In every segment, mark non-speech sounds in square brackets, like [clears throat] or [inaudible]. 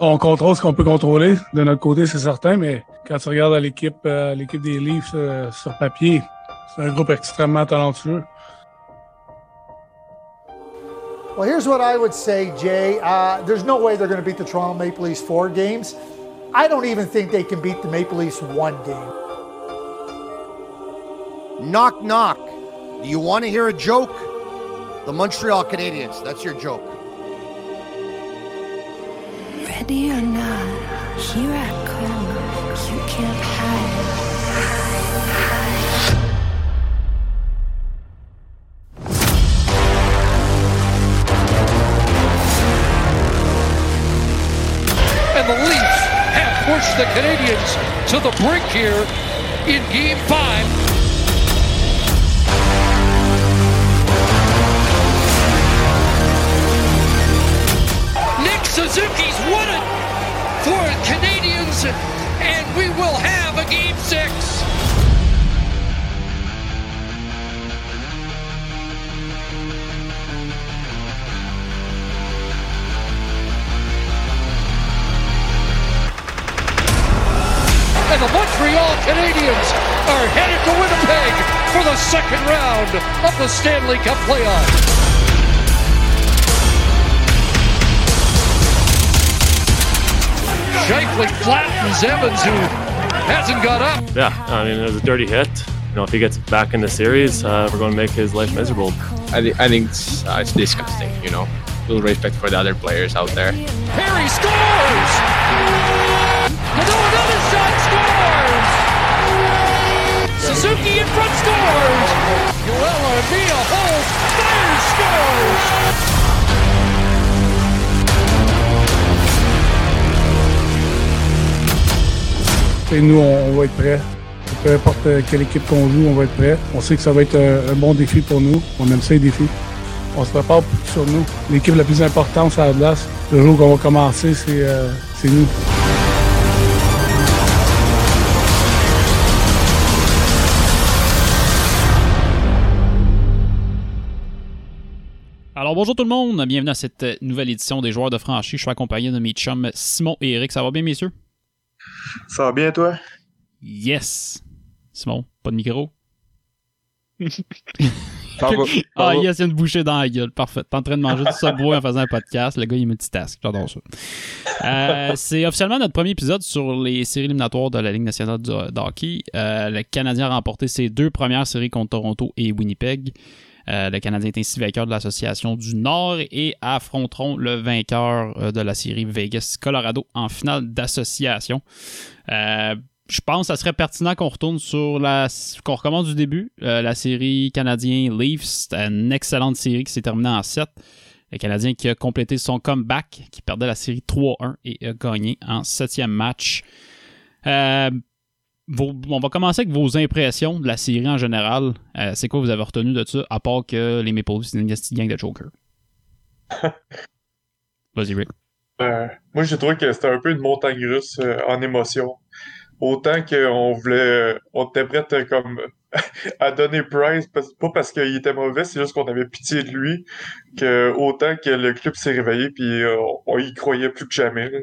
On contrôle ce qu'on peut contrôler. De notre côté, c'est certain, mais quand tu regardes l'équipe euh, l'équipe des Leafs euh, sur papier, c'est un groupe extrêmement talentueux. Well, here's what I would say, Jay. Uh, there's no way they're going to beat the Toronto Maple Leafs four games. I don't even think they can beat the Maple Leafs one game. Knock, knock. Do you want to hear a joke? The Montreal Canadiens. That's your joke. Ready or not, here I come. You can't hide. And the Leafs have pushed the Canadians to the brink here in Game 5. Suzuki's won it for Canadians, and we will have a Game 6. and the Montreal Canadiens are headed to Winnipeg for the second round of the Stanley Cup playoffs. Shifley flattens Evans, who hasn't got up. Yeah, I mean, it was a dirty hit. You know, if he gets back in the series, uh, we're going to make his life miserable. I, th- I think it's, uh, it's disgusting, you know. Little respect for the other players out there. Perry scores! No, another shot scores! Suzuki in front scores! Joel Armia holds, fires, scores! Et nous, on, va être prêts. Peu importe euh, quelle équipe qu'on joue, on va être prêts. On sait que ça va être un, un bon défi pour nous. On aime ça, les défis. On se prépare sur nous. L'équipe la plus importante la glace, le jour qu'on va commencer, c'est euh, c'est nous. Alors bonjour tout le monde, bienvenue à cette nouvelle édition des joueurs de franchise. Je suis accompagné de mes chums Simon et Eric. Ça va bien, messieurs? Ça va bien, toi? Yes! Simon, pas de micro? [laughs] [laughs] Ah yes, il y a une bouchée dans la gueule. Parfait. T'es en train de manger du Subway en faisant un podcast. Le gars, il multitask. J'adore ça. Euh, c'est officiellement notre premier épisode sur les séries éliminatoires de la Ligue nationale de hockey. Euh, le Canadien a remporté ses deux premières séries contre Toronto et Winnipeg. Euh, le Canadien est ainsi vainqueur de l'Association du Nord et affronteront le vainqueur euh, de la série Vegas-Colorado en finale d'association. Euh, je pense que ça serait pertinent qu'on retourne sur la. qu'on recommence du début. La série canadien Leafs, c'était une excellente série qui s'est terminée en 7. Le Canadien qui a complété son comeback, qui perdait la série 3-1 et a gagné en septième match. Vos- on va commencer avec vos impressions de la série en général. Euh, c'est quoi vous avez retenu de ça, à part que les Maple Leafs, c'est une gang de Joker? [laughs] Vas-y, Rick. Euh, moi, j'ai trouvé que c'était un peu une montagne russe euh, en émotion. Autant qu'on voulait, on était prêt à, comme [laughs] à donner Price, pas parce qu'il était mauvais, c'est juste qu'on avait pitié de lui, que autant que le club s'est réveillé, puis on y croyait plus que jamais. là.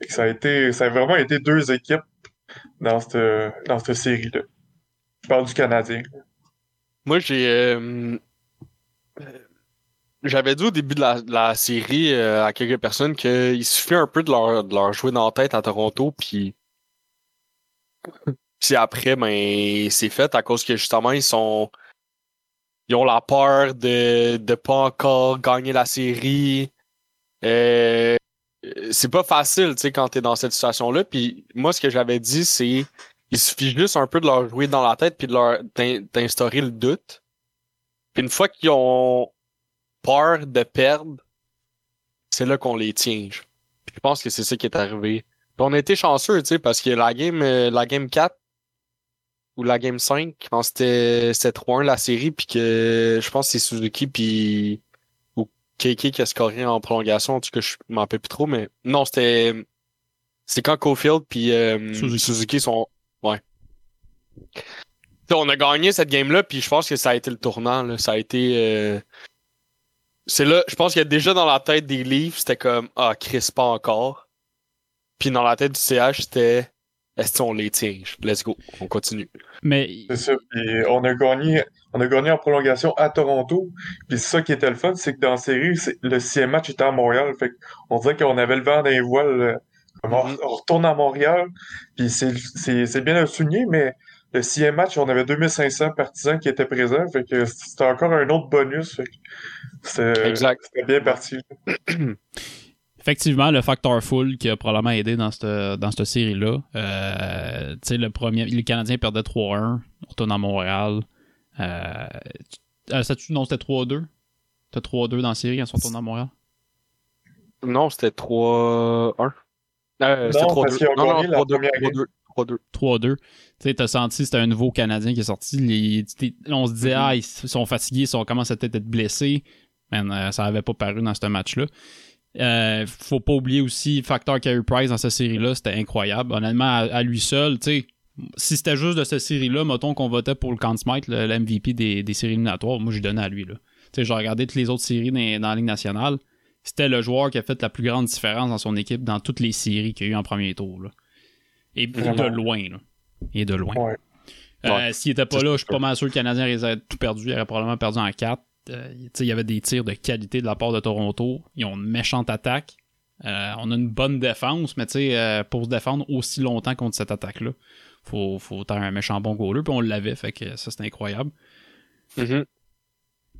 Que ça a été, ça a vraiment été deux équipes dans cette, dans cette série-là. Je parle du Canadien. Moi, j'ai. euh, euh, J'avais dit au début de la, la série euh, à quelques personnes qu'il suffit un peu de leur, de leur jouer dans la tête à Toronto, puis. Puis après, ben, c'est fait à cause que justement, ils sont. Ils ont la peur de de pas encore gagner la série. Euh, c'est pas facile, tu sais, quand t'es dans cette situation-là. Puis moi, ce que j'avais dit, c'est il suffit juste un peu de leur jouer dans la tête puis de leur d'in- d'instaurer le doute. Puis une fois qu'ils ont peur de perdre, c'est là qu'on les tient. Je pense que c'est ça qui est arrivé. On a été chanceux, tu sais, parce que la game, euh, la game 4 ou la game 5, je pense que c'était c'était 3-1 la série, puis que je pense que c'est Suzuki puis KK qui a scoré en prolongation, en tout cas je m'en rappelle plus trop, mais non, c'était c'est quand Cofield puis euh, Suzuki. Suzuki. sont ouais. T'sais, on a gagné cette game-là, puis je pense que ça a été le tournant. Là. Ça a été. euh, C'est là, je pense qu'il y a déjà dans la tête des Leafs, c'était comme Ah, Chris, pas encore. Puis dans la tête du CH, c'était est-ce qu'on les tient? Let's go, on continue. Mais C'est ça. Puis on a gagné, on a gagné en prolongation à Toronto. Puis ça qui était le fun, c'est que dans la série, le sixième match était à Montréal. Fait on dirait qu'on avait le vent dans les voiles. euh, comme on, on retourne à Montréal. Puis c'est, bien à souligner, mais le sixième match, on avait 2500 partisans qui étaient présents. Fait que c'était encore un autre bonus. Fait que c'était, Exact. c'était bien parti. [clears throat] effectivement, le facteur full qui a probablement aidé dans cette, dans cette série-là. Euh, tu sais, le premier, les Canadiens perdaient 3-1. On retourne à Montréal. Euh, tu- euh, c'était- non, c'était 3-2. C'était 3-2 dans la série quand ils sont retournés à Montréal? Non, c'était 3-1. Euh, c'était Non, 3-2. parce qu'ils ont Non, non, gagné la 3-2. première game. 3-2. 3-2. 3-2. Tu sais, t'as senti c'était un nouveau Canadien qui est sorti. Les, on se disait, ah, ils sont fatigués, ils sont, commencent à peut-être être blessés. Man, euh, ça avait pas paru dans ce match-là. Euh, faut pas oublier aussi facteur Carey Price dans cette série-là, c'était incroyable. Honnêtement, à, à lui seul, tu sais, si c'était juste de cette série-là, mettons qu'on votait pour le Conn Smythe, le, le MVP des, des séries éliminatoires, moi j'ai donné à lui. Là. J'ai regardé toutes les autres séries dans, dans la Ligue nationale. C'était le joueur qui a fait la plus grande différence dans son équipe dans toutes les séries qu'il y a eu en premier tour. Là. Et Vraiment. de loin. Là. Et de loin. Ouais. Euh. S'il était pas là, je suis pas mal sûr que le Canadien aurait tout perdu. Il aurait probablement perdu en 4. il y avait des tirs de qualité de la part de Toronto. Ils ont une méchante attaque. Euh, on a une bonne défense, mais euh, pour se défendre aussi longtemps contre cette attaque-là, faut, faut être un méchant bon goaler. Puis on l'avait, fait que ça, c'était incroyable. Mhm.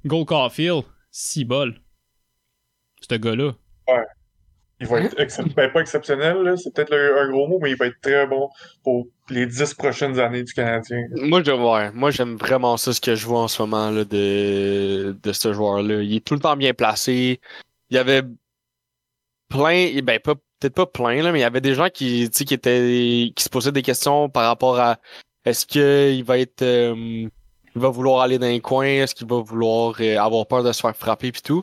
Goal Caulfield, 6 bols. Ce gars-là. Il va être excep- ben, pas exceptionnel, là, c'est peut-être un gros mot, mais il va être très bon pour les dix prochaines années du Canadien. Moi, je, ouais, moi, j'aime vraiment ça, ce que je vois en ce moment là, de, de ce joueur-là. Il est tout le temps bien placé. Il y avait plein, ben pas peut-être pas plein, là, mais il y avait des gens qui, qui étaient qui se posaient des questions par rapport à est-ce qu'il va être euh, il va vouloir aller dans les coins, est-ce qu'il va vouloir euh, avoir peur de se faire frapper puis tout.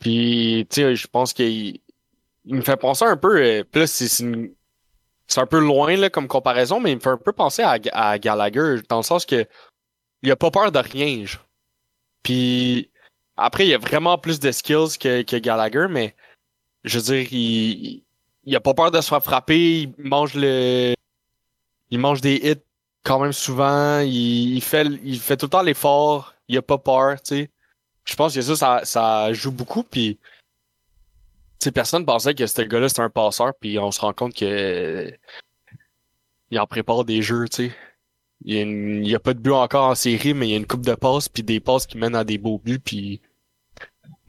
Puis tu sais, je pense qu'il il me fait penser un peu euh, là, c'est une- c'est un peu loin là, comme comparaison, mais il me fait un peu penser à, à Gallagher, dans le sens que il a pas peur de rien. genre. Puis après, il a vraiment plus de skills que, que Gallagher, mais je veux dire, il, il a pas peur de se faire frapper, il mange le. Il mange des hits quand même souvent, il, il fait il fait tout le temps l'effort, il a pas peur, tu sais. Je pense que ça, ça, ça joue beaucoup, puis personne pensait que ce gars-là c'était un passeur, puis on se rend compte que il en prépare des jeux, tu sais. Il y, a a pas de but encore en série, mais il y a une coupe de passes, puis des passes qui mènent à des beaux buts, puis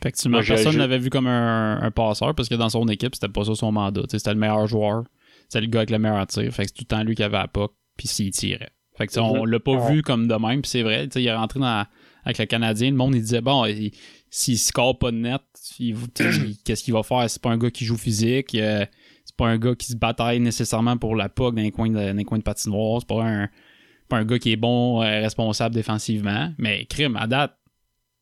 Effectivement, Moi, personne l'avait vu comme un, un passeur parce que dans son équipe, c'était pas ça son mandat. C'était le meilleur joueur. C'était le gars avec le meilleur tir. Fait que c'est tout le temps lui qui avait la puck, puis s'il tirait. Fait que tu sais, on l'a pas Ouais. vu comme de même, puis c'est vrai. tu sais, Il est rentré dans, avec le Canadien, le monde il disait bon, il- s'il score pas de net, il- tu sais, il- qu'est-ce qu'il va faire? C'est pas un gars qui joue physique, euh, c'est pas un gars qui se bataille nécessairement pour la puck dans les coins de, dans les coins de patinoire, c'est pas un, pas un gars qui est bon, euh, responsable défensivement. Mais crime, à date,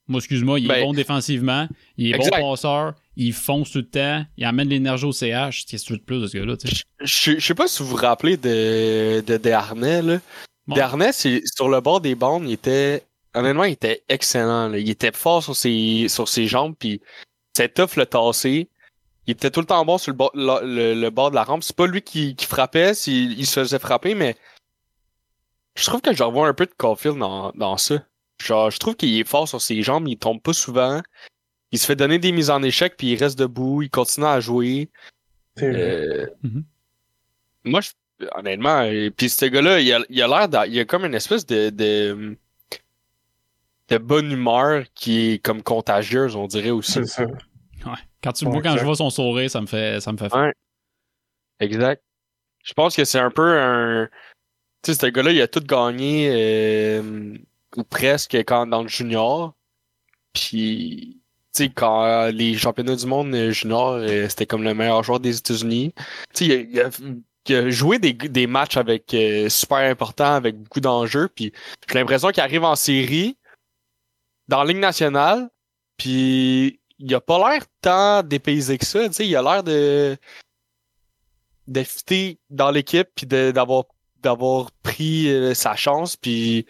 moi, excuse-moi, il est Ben, bon défensivement, il est exact. bon passeur, il fonce tout le temps, il amène l'énergie au CH. Tu veux de plus de ce gars-là? Je sais pas si vous vous rappelez de, de Desharnais, là. Bon. C'est, sur le bord des bandes, il était, honnêtement, il était excellent, là. Il était fort sur ses, sur ses jambes, puis c'était tough le tasser. Il était tout le temps bon sur le bord, le, le- le bord de la rampe. C'est pas lui qui, qui frappait, s'il- il se faisait frapper, mais je trouve que je revois un peu de Caulfield dans, dans ça. Genre, je trouve qu'il est fort sur ses jambes, il tombe pas souvent. Il se fait donner des mises en échec, puis il reste debout, il continue à jouer. C'est vrai. Euh, Mhm. Moi, je, honnêtement, euh, puis ce gars-là, il a, il a l'air il a comme une espèce de, de de bonne humeur qui est comme contagieuse, on dirait aussi. C'est ça. Ouais. Quand tu vois, quand je vois son sourire, ça me fait, ça me fait Ouais. Exact. Je pense que c'est un peu un. Tu sais, ce gars-là, il a tout gagné, euh, ou presque, quand dans le junior. Puis, tu sais, quand euh, les championnats du monde euh, junior, euh, c'était comme le meilleur joueur des États-Unis. Tu sais, il a, il a- joué des, des matchs avec euh, super importants, avec beaucoup d'enjeux. Puis, j'ai l'impression qu'il arrive en série, dans la Ligue nationale, puis il a pas l'air tant dépaysé que ça. Tu sais, il a l'air de de fitter dans l'équipe puis d'avoir d'avoir pris sa chance puis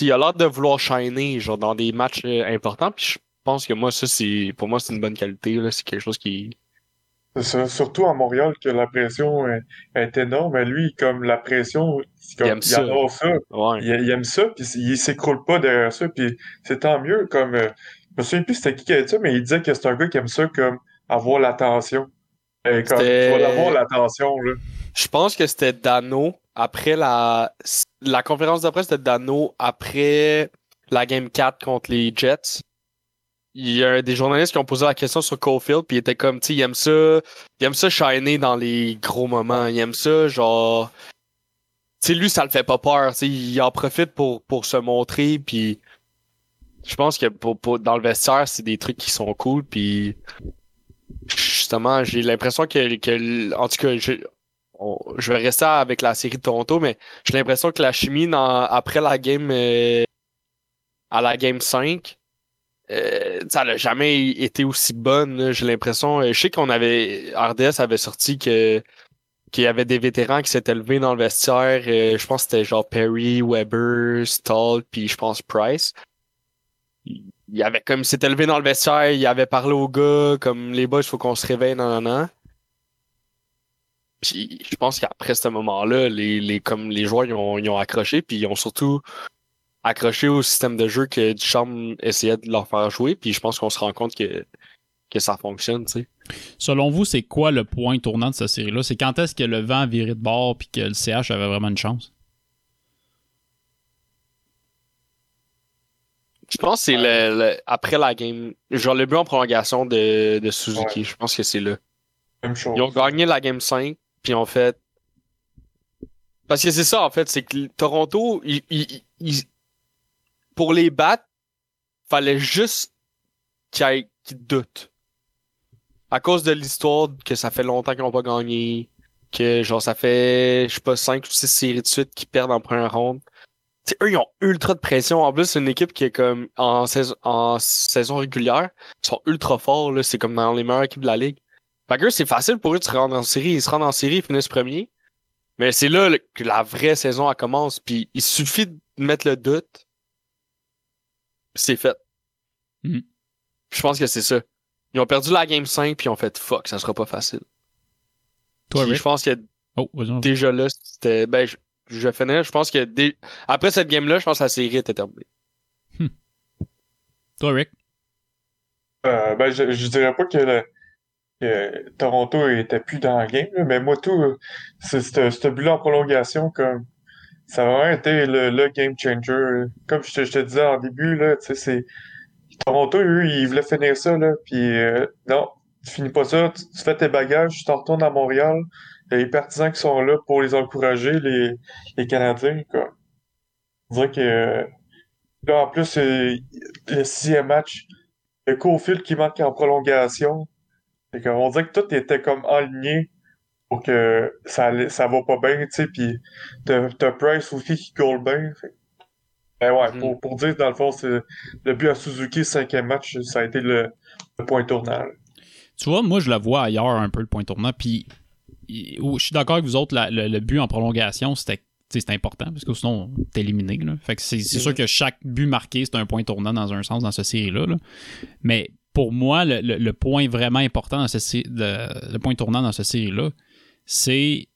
il a l'air de vouloir shiner genre dans des matchs euh, importants puis je pense que moi ça c'est pour moi c'est une bonne qualité là c'est quelque chose qui ça, surtout à Montréal que la pression est, est énorme. Mais lui, comme la pression, comme, Il aime ça. adore ça. Ouais. Il, il aime ça, puis il s'écroule pas derrière ça, puis c'est tant mieux. Comme, euh, je me souviens plus c'était qui qui a dit ça, mais il disait que c'est un gars qui aime ça, comme avoir l'attention. Comme, tu vas l'attention, là. Je pense que c'était Dano après la la conférence de presse de Dano après la game 4 contre les Jets. Il y a des journalistes qui ont posé la question sur Caulfield puis il était comme tu il aime ça il aime ça shiner dans les gros moments, il aime ça genre tu lui ça le fait pas peur, tu il en profite pour pour se montrer puis je pense que pour, pour- dans le vestiaire c'est des trucs qui sont cool puis justement j'ai l'impression que, que en tout cas je vais rester avec la série de Toronto, mais j'ai l'impression que la chimie après la game euh, à la game 5, euh, ça n'a jamais été aussi bonne. J'ai l'impression. euh, je sais qu'on avait. RDS avait sorti que qu'il y avait des vétérans qui s'étaient levés dans le vestiaire. euh, je pense que c'était genre Perry, Weber, Stall, puis je pense Price. Il avait comme s'était levé dans le vestiaire, il avait parlé aux gars comme les boys, il faut qu'on se réveille, nan, nan, nan. Puis je pense qu'après ce moment-là, les, les, comme les joueurs ils ont, ils ont accroché, puis ils ont surtout accroché au système de jeu que Duchamp essayait de leur faire jouer, puis je pense qu'on se rend compte que, que ça fonctionne, tu sais. Selon vous, c'est quoi le point tournant de cette série-là? C'est quand est-ce que le vent a viré de bord puis que le CH avait vraiment une chance? Je pense que c'est le, le- après la game, genre le but en prolongation de, de Suzuki, Ouais. je pense que c'est là. Même chose. Ils ont gagné la game 5, puis ont fait. Parce que c'est ça, en fait, c'est que Toronto, ils- ils- ils- pour les battre, fallait juste qu'ils qu'ils doutent. À cause de l'histoire que ça fait longtemps qu'ils n'ont pas gagné, que genre ça fait, je sais pas, 5 ou 6 séries de suite qu'ils perdent en première ronde. T'sais, eux, ils ont ultra de pression. En plus, c'est une équipe qui est comme en saison, en saison régulière. Ils sont ultra forts, là. C'est comme dans les meilleures équipes de la ligue. Eux, c'est facile pour eux de se rendre en série. Ils se rendent en série, ils finissent premier. Mais c'est là que la vraie saison elle commence. Puis il suffit de mettre le doute. C'est fait. Mhm. Je pense que c'est ça. Ils ont perdu la game 5 puis ils ont fait fuck, ça sera pas facile. Toi, Puis Rick? je pense que Oh, déjà là, c'était. Ben, je, je finis. Je pense que dès- après cette game-là, je pense que la série était terminée. Toi, Rick? Euh, ben, je, je dirais pas que, le- Toronto était plus dans le game, là, mais moi, tout, euh, ce but-là en prolongation, comme, ça a vraiment été le, le game changer. Comme je te, je te disais en début, là, c'est, Toronto, eux, ils voulaient finir ça, là, puis euh, non, tu finis pas ça, tu, fais tes bagages, tu t'en retournes à Montréal, il y a les partisans qui sont là pour les encourager, les, les Canadiens, quoi. Dirait que, là, en plus, euh, le sixième match, le Cofield qui manque en prolongation. Fait que on dirait que tout était comme aligné pour que ça, ça va pas bien, tu sais, puis t'as Price aussi qui goal bien. Fait. Ben ouais, Mhm. pour, pour dire, dans le fond, c'est le but à Suzuki, cinquième match, ça a été le, le point tournant. là. Tu vois, moi, je le vois ailleurs un peu, le point tournant. Puis, je suis d'accord avec vous autres, la- le, le but en prolongation, c'était important, parce que sinon, t'es éliminé. Là. Fait que c'est c'est sûr que chaque but marqué, c'est un point tournant dans un sens dans cette série-là. là. Mais pour moi, le, point vraiment important dans le, point tournant dans cette série-là, c'est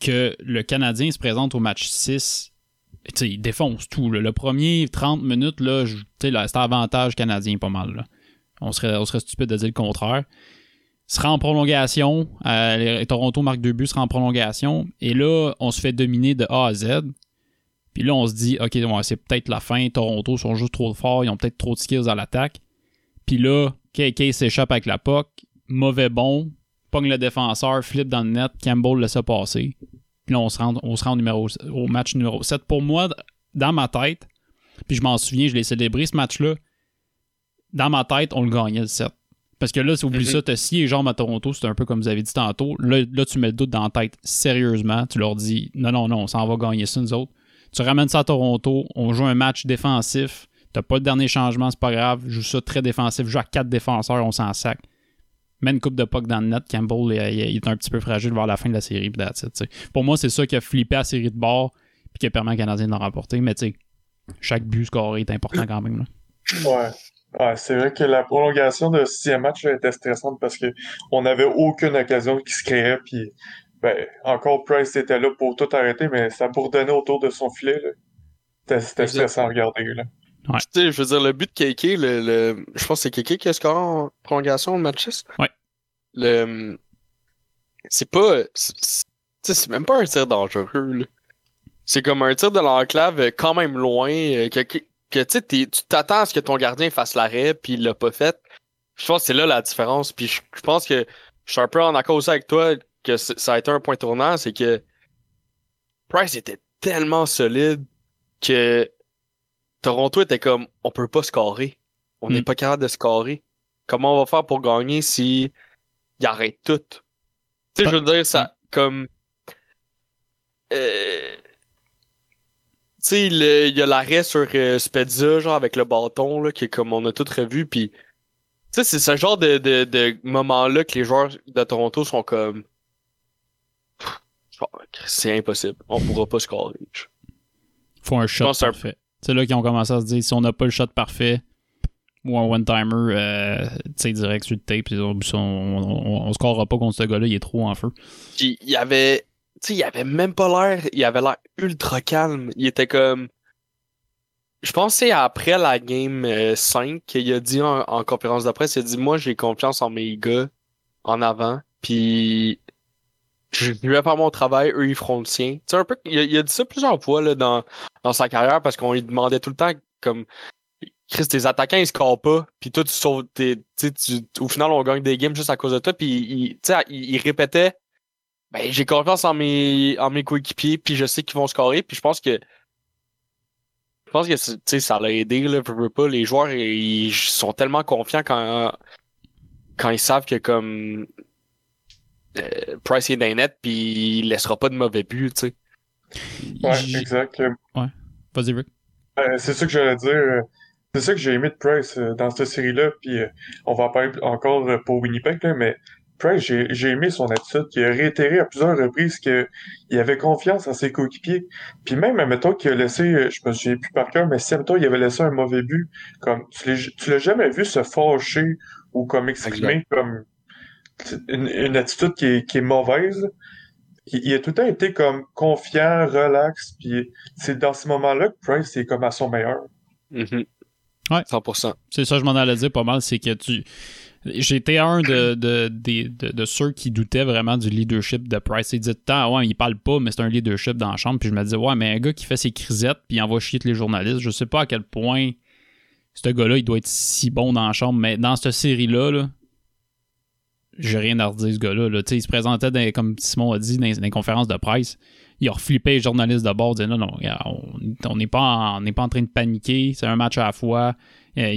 que le Canadien se présente au match 6. Tu sais, il défonce tout. Le premier 30 minutes, là, là, c'était avantage canadien pas mal. On serait, on serait stupide de dire le contraire. Sera en prolongation. euh, Toronto marque deux buts, sera en prolongation. Et là, on se fait dominer de A à Z. Puis là, on se dit, OK, c'est peut-être la fin. Toronto sont juste trop forts. Ils ont peut-être trop de skills à l'attaque. Puis là, KK s'échappe avec la POC. Mauvais bon. Pogne le défenseur, flip dans le net. Campbell laisse ça passer. Puis là, on se rend, on se rend au, numéro, au match numéro 7. Pour moi, dans ma tête, puis je m'en souviens, je l'ai célébré ce match-là. Dans ma tête, on le gagnait le 7. Parce que là, si oublie Mhm. ça, t'as scié les jambes à Toronto, c'est un peu comme vous avez dit tantôt. Là, là, tu mets le doute dans la tête sérieusement. Tu leur dis non, non, non, on s'en va gagner ça, nous autres. Tu ramènes ça à Toronto, on joue un match défensif. T'as pas le dernier changement, c'est pas grave. Joue ça très défensif, joue à quatre défenseurs, on s'en sac. Mets une coupe de puck dans le net. Campbell, il, il est un petit peu fragile vers la fin de la série. it. Pour moi, c'est ça qui a flippé la série de bord puis qui a permis aux Canadiens d'en remporter. Mais tu sais, chaque but scoré est important quand même. là. Ouais. Ouais, c'est vrai que la prolongation de sixième match était stressante parce que on n'avait aucune occasion qui se créait. Puis, ben, encore Price était là pour tout arrêter, mais ça bourdonnait autour de son filet. C'était stressant à regarder. Là. Tu sais, je veux dire, le but de KK, le, le- je pense que c'est KK qui a scoré en prolongation de matches. Ouais. Le, c'est pas, c'est- c'est tu sais, c'est même pas un tir dangereux, là. C'est comme un tir de l'enclave quand même loin, euh, que, que, que, tu sais, t'es- tu t'attends à ce que ton gardien fasse l'arrêt, puis il l'a pas fait. Je pense que c'est là la différence. Puis je, je pense que je suis un peu en accord aussi avec toi que ça a été un point tournant, c'est que Price était tellement solide que Toronto était comme on peut pas scorer. On n'est Mm. pas capable de scorer. Comment on va faire pour gagner si il arrête tout? Tu sais, je veux dire, ça, comme. Euh... Tu sais, il y a l'arrêt sur euh, Spezza, genre avec le bâton, là, qui est comme on a tout revu, puis. Tu sais, c'est ce genre de, de, de moment-là que les joueurs de Toronto sont comme. C'est impossible. On pourra pas scorer. faut un shot parfait. C'est là qu'ils ont commencé à se dire si on n'a pas le shot parfait ou un one-timer, euh, tu sais, direct sur le tape, on, on, on, on pas contre ce gars-là, il est trop en feu. Puis il avait. Tu il avait même pas l'air. Il avait l'air ultra calme. Il était comme. Je pense que c'est après la game euh, 5 qu'il a dit en, en conférence de presse, il a dit Moi j'ai confiance en mes gars en avant. Puis je vais faire mon travail, eux ils feront le sien. Tu sais, un peu. Il a, il a dit ça plusieurs fois là, dans, dans sa carrière parce qu'on lui demandait tout le temps comme Chris, tes attaquants, ils scorent pas. Puis toi, tu sauves tes. Tu au final, on gagne des games juste à cause de toi. Puis il, il, il répétait ben, j'ai confiance en mes, en mes coéquipiers, puis je sais qu'ils vont scorer. Puis je pense que. Je pense que tu sais, ça l'a aidé, là, veux pas. Les joueurs, ils sont tellement confiants quand, quand ils savent que comme. Euh, Price est les nets, puis il laissera pas de mauvais buts, tu sais. Ouais, J- exact. Vas-y, Rick. Euh, c'est ça que j'allais dire. C'est ça que j'ai aimé de Price euh, dans cette série-là. Puis euh, on va en parler encore pour Winnipeg, là, mais Price, j'ai j'ai aimé son attitude. Il a réitéré à plusieurs reprises qu'il avait confiance en ses coéquipiers. Puis même, admettons qu'il a laissé, je me souviens plus par cœur, mais si, admettons, il avait laissé un mauvais but, comme tu l'as- tu l'as jamais vu se fâcher ou comme exprimer comme une, une attitude qui est, qui est mauvaise. Il, il a tout le temps été comme confiant, relax, puis c'est dans ces moments-là que Price est comme à son meilleur. Mhm. Ouais. 100%. C'est ça, je m'en allais dire pas mal, c'est que tu. J'étais un de, de, des- de, de ceux qui doutaient vraiment du leadership de Price. Il disait tout le temps, ouais, il parle pas, mais c'est un leadership dans la chambre. Puis je me disais, ouais, mais un gars qui fait ses crisettes puis il envoie chier tous les journalistes, je sais pas à quel point ce gars-là, il doit être si bon dans la chambre. Mais dans cette série-là, là, j'ai rien à redire, ce gars-là. Là. Il se présentait, comme Simon a dit, dans, les conférences de presse. Il a reflippé les journalistes de bord, disait non, non, on n'est pas, en- pas en train de paniquer, c'est un match à la fois. Euh,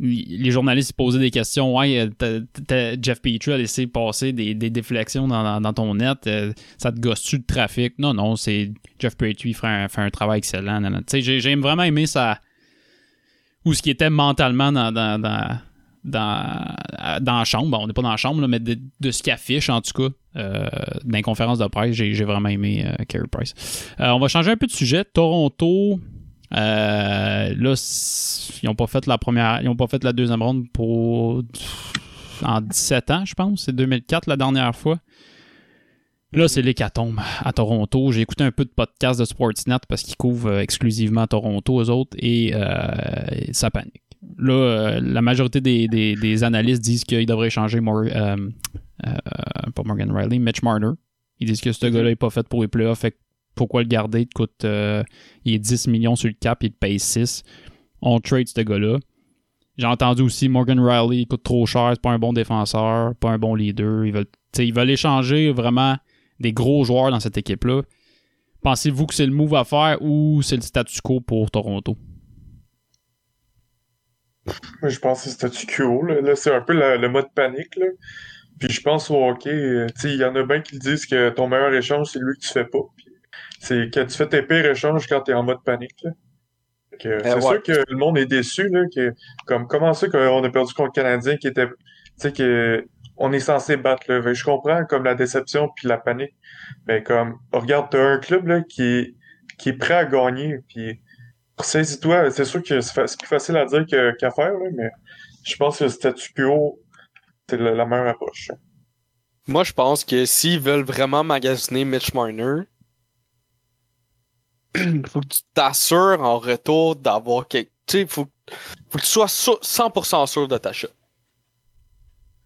les journalistes posaient des questions. Ouais, euh, Jeff Petrie a laissé passer des, des déflexions dans, dans- ton net. euh, ça te gosse-tu de trafic? Non, non, c'est Jeff Petrie fait un, fait un travail excellent. j'ai, vraiment aimé ça. Où ce qui était mentalement dans, dans, dans, la chambre. Bon, on n'est pas dans la chambre, là, mais de, ce qu'il affiche, en tout cas, euh, dans les conférences de presse, j'ai, vraiment aimé euh, Carey Price. Euh, on va changer un peu de sujet. Toronto, euh, là, ils n'ont pas fait la première, ils ont pas fait la deuxième ronde pour en 17 ans, je pense. C'est 2004 la dernière fois. Là, c'est l'hécatombe à Toronto. J'ai écouté un peu de podcast de Sportsnet parce qu'ils couvrent exclusivement Toronto, eux autres, et ça panique. Là, euh, la majorité des, des- des analystes disent qu'il devrait changer Mor- euh, euh, pas Morgan Riley, Mitch Marner. Ils disent que ce gars-là n'est pas fait pour les playoffs, fait pourquoi le garder? Il te coûte il est 10 millions sur le cap, il te paye 6. On trade ce gars-là. J'ai entendu aussi Morgan Riley, il coûte trop cher, c'est pas un bon défenseur, pas un bon leader. Ils veulent, ils veulent échanger vraiment des gros joueurs dans cette équipe-là. Pensez-vous que c'est le move à faire ou c'est le statu quo pour Toronto? Je pense que c'est statu quo. Là, Là, c'est un peu la- le mode panique. Là. Puis je pense au hockey, euh, il y en a bien qui disent que ton meilleur échange, c'est lui que tu fais pas. C'est que tu fais tes pires échanges quand tu es en mode panique. que c'est ouais. sûr que le monde est déçu. Là, que, comme, comment ça qu'on a perdu contre le Canadien qui était. Tu sais, que on est censé battre. Là. Je comprends comme la déception puis la panique. Mais comme, regarde, t'as un club là, qui, est, qui est prêt à gagner. Puis Saisis-toi, c'est sûr que c'est plus facile à dire qu'à faire, mais je pense que le statu quo, c'est la, la meilleure approche. Moi, je pense que s'ils veulent vraiment magasiner Mitch Marner, [clears throat] faut que tu t'assures en retour d'avoir quelque. Tu sais, faut, que tu sois sûr- 100% sûr de ta shot.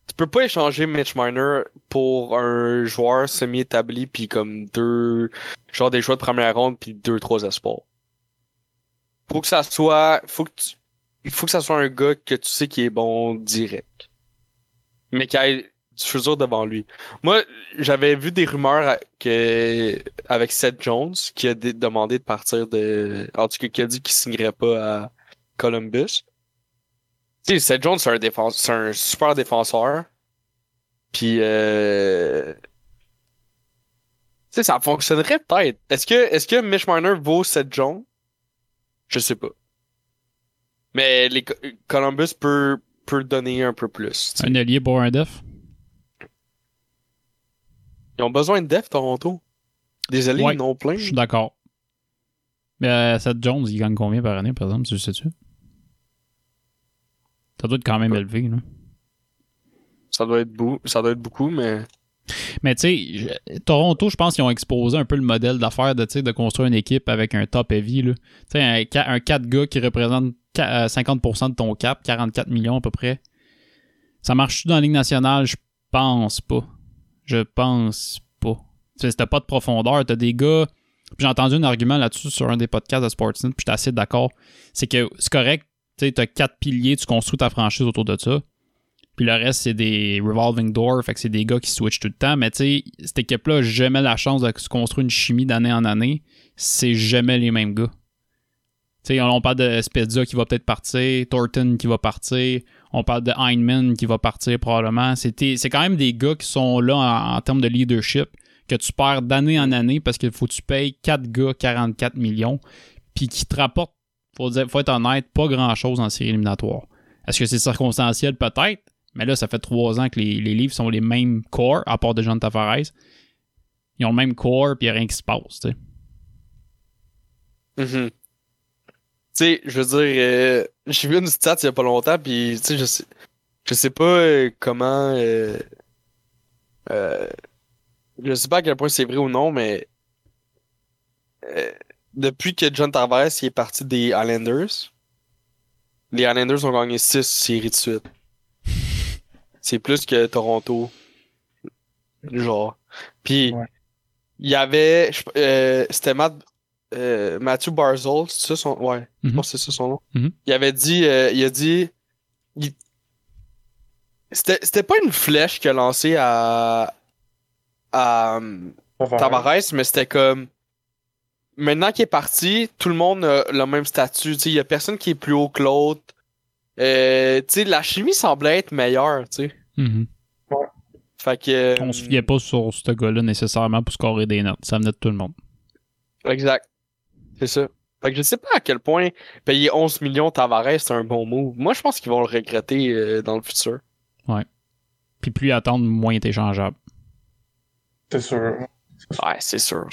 Tu peux pas échanger Mitch Marner pour un joueur semi-établi puis comme deux. Genre des choix de première ronde puis deux, trois espoirs. Faut que ça soit. Faut que tu. Il faut que ça soit un gars que tu sais qui est bon direct. Mais qui ait du futur devant lui. Moi, j'avais vu des rumeurs que avec Seth Jones qui a dé- demandé de partir de. En tout cas, qui a dit qu'il signerait pas à Columbus. Tu sais, Seth Jones, c'est un, défense... c'est un super défenseur. Puis, euh... tu sais, ça fonctionnerait peut-être. Est-ce que, est-ce que Mitch Marner vaut Seth Jones? Je sais pas. Mais les Co- Columbus peut, peut donner un peu plus. Un allié pour un def? Ils ont besoin de def, Toronto. Des alliés, Ouais, ils en ont plein. Je suis d'accord. Mais euh, Seth Jones, il gagne combien par année, par exemple, tu sais-tu? Ça doit être quand même élevé, là. Ça doit être, beau, ça doit être beaucoup, mais. Mais tu sais, Toronto, je pense qu'ils ont exposé un peu le modèle d'affaires de, de construire une équipe avec un top heavy. Tu sais, un, un 4 gars qui représente ca- euh, 50% de ton cap, 44 millions à peu près. Ça marche dans la Ligue nationale? Je pense pas. Je pense pas. Tu sais, pas de profondeur, t'as des gars. J'ai entendu un argument là-dessus sur un des podcasts de Sportsnet, puis j'étais assez d'accord. C'est que c'est correct, tu t'as quatre piliers, tu construis ta franchise autour de ça. Puis le reste, c'est des revolving doors, fait que c'est des gars qui switchent tout le temps. Mais tu sais, cette équipe-là jamais la chance de se construire une chimie d'année en année. C'est jamais les mêmes gars. Tu sais, on, parle de Spezza qui va peut-être partir, Thornton qui va partir, on parle de Heinemann qui va partir probablement. C'est quand même des gars qui sont là en, en termes de leadership que tu perds d'année en année parce qu'il faut que tu payes 4 gars 44 millions puis qui te rapportent, faut, dire, faut être honnête, pas grand-chose en série éliminatoire. Est-ce que c'est circonstanciel? Peut-être. Mais là, ça fait trois ans que les, les livres sont les mêmes corps, à part de John Tavares. Ils ont le même corps, puis il n'y a rien qui se passe. tu sais. Mhm. Tu sais, je veux dire, euh, j'ai vu une stat il y a pas longtemps, puis tu sais, je sais, je sais pas euh, comment. Euh, euh, je sais pas à quel point c'est vrai ou non, mais euh, depuis que John Tavares est parti des Islanders, les Islanders ont gagné 6 séries de suite. C'est plus que Toronto. Genre. Puis, Ouais. il y avait. euh, C'était Matt, euh, Matthew Barzol, c'est ça son. Ouais, je Mhm. pense que c'est ça son nom. Mhm. Il avait dit. euh, il a dit. il- C'était c'était pas une flèche qu'il a lancée à. à Tavares, mais c'était comme. Maintenant qu'il est parti, tout le monde a le même statut. Tu sais, Il y a personne qui est plus haut que l'autre. Euh, tu sais, la chimie semblait être meilleure, tu sais. Mhm. Fait que. On se fiait pas sur ce gars-là nécessairement pour scorer des notes. Ça venait de tout le monde. Exact. C'est ça. Fait que je sais pas à quel point payer 11 millions Tavares, c'est un bon move. Moi, je pense qu'ils vont le regretter euh, dans le futur. Puis plus attendre, moins t'es changeable. C'est sûr. Ouais, c'est sûr.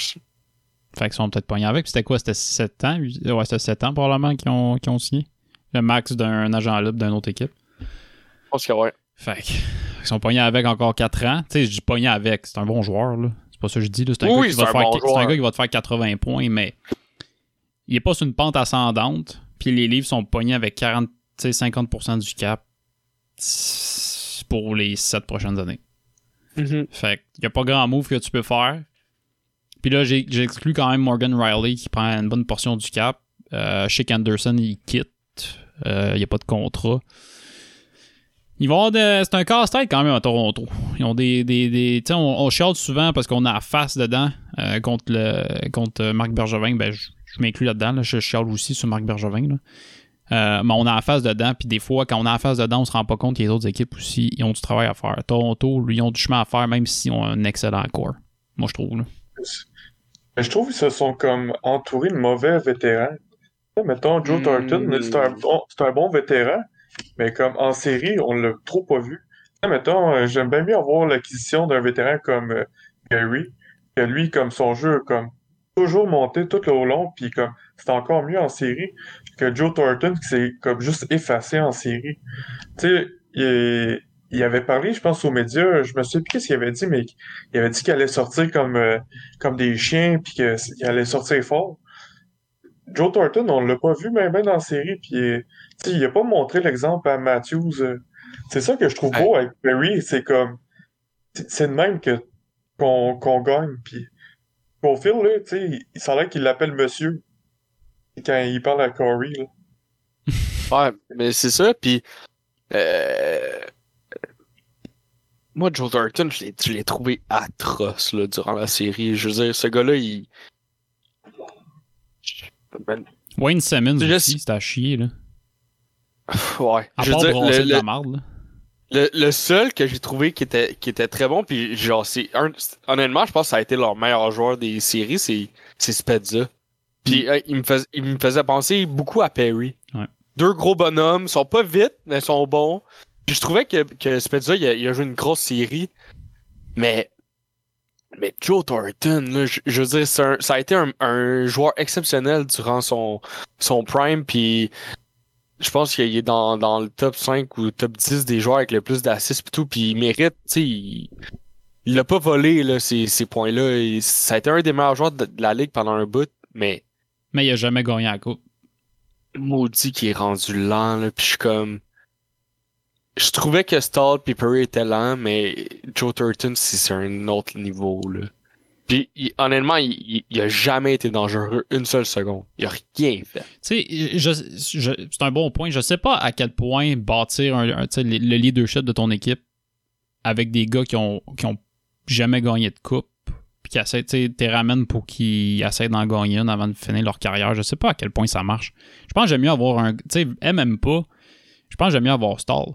Fait qu'ils sont peut-être pognés avec. Puis c'était quoi? C'était 7 ans? Ouais, c'était 7 ans probablement qu'ils ont, qu'ils ont signé? Le max d'un agent libre d'une autre équipe. Je pense que ouais. Fait que, ils sont pognés avec encore 4 ans. Tu sais, je dis pognés avec, c'est un bon joueur, là. C'est pas ça que je dis, là. C'est un, Oui, gars qui va te un faire, bon c'est un joueur. gars qui va te faire 80 points, mais il est pas sur une pente ascendante. Puis les livres sont pognés avec 40, tu sais, 50% du cap pour les 7 prochaines années. Mhm. Fait qu'il y a pas grand move que tu peux faire. Puis là, j'exclus quand même Morgan Riley qui prend une bonne portion du cap. Euh, Shake Anderson, il quitte. Euh, Il n'y a pas de contrat. Ils vont C'est un casse-tête quand même à Toronto. Ils ont des. des, des- on, on chiale souvent parce qu'on a la face dedans euh, contre, le, contre euh, Marc Bergevin. Ben, je, m'inclus là-dedans. là. Je chiale aussi sur Marc Bergevin. Euh, mais on a la face dedans, puis des fois, quand on a la face dedans, on se rend pas compte que les autres équipes aussi, ils ont du travail à faire. Toronto, lui, ils ont du chemin à faire, même s'ils ont un excellent corps. Moi, je trouve. je trouve qu'ils se sont comme entourés de mauvais vétérans. Mettons, Joe. Thornton, c'est un, bon, vétéran, mais comme en série, on l'a trop pas vu. Mettons, euh, j'aime bien mieux avoir l'acquisition d'un vétéran comme euh, Gary, que lui, comme son jeu, comme toujours monté tout au long, puis comme c'est encore mieux en série que Joe Thornton qui s'est comme juste effacé en série. Tu sais, il, il avait parlé, je pense, aux médias, je me souviens plus qu'est-ce qu'il avait dit, mais il avait dit qu'il allait sortir comme, euh, comme des chiens, puis qu'il allait sortir fort. Joe Thornton, on l'a pas vu même dans la série, puis sais, il a pas montré l'exemple à Matthews. euh. C'est ça que je trouve beau avec Perry, c'est comme c'est de même que qu'on qu'on gagne, puis au fil, là, tu sais, il semblait qu'il l'appelle monsieur quand il parle à Corey, là. [laughs] Ouais, mais c'est ça, puis euh, moi, Joe l'ai, je l'ai trouvé atroce là, durant la série. Je veux dire, ce gars-là, il. Ben, Wayne Simmons Je aussi, c'était à chier, là. [laughs] ouais. À je veux part dire, le, de la marde, là. le- le seul que j'ai trouvé qui était, qui était très bon, puis genre, c'est un, honnêtement, je pense que ça a été leur meilleur joueur des séries, c'est, c'est Spezza. Puis euh, il, me fais- il me faisait penser beaucoup à Perry. Ouais. Deux gros bonhommes, ils sont pas vite, mais ils sont bons. Puis je trouvais que, que Spezza, il a, il a joué une grosse série, mais mais Joe Thornton, là, je, je veux dire, c'est un- ça a été un, un joueur exceptionnel durant son, son prime, puis je pense qu'il est dans, dans le top 5 ou top 10 des joueurs avec le plus d'assists pis tout, puis il mérite, tu sais, il, il a pas volé là, ces, ces points-là. Et Ça a été un des meilleurs joueurs de, de la ligue pendant un bout, mais Mais il a jamais gagné la coupe. maudit qui est rendu lent, là, pis je suis comme... Je trouvais que Stall pis Perry étaient lents, mais Joe Thornton, c'est un autre niveau, là. Puis il- honnêtement, il, il, a jamais été dangereux une seule seconde. Il a rien fait. Tu sais, c'est un bon point. Je sais pas à quel point bâtir un, le le leadership de ton équipe avec des gars qui ont, qui ont jamais gagné de coupe, puis qui essaient, tu ramènes pour qu'ils essaient d'en gagner une avant de finir leur carrière. Je sais pas à quel point ça marche. Je pense que j'aime mieux avoir un. Tu sais, elle même pas. Je pense que j'aime mieux avoir Stall.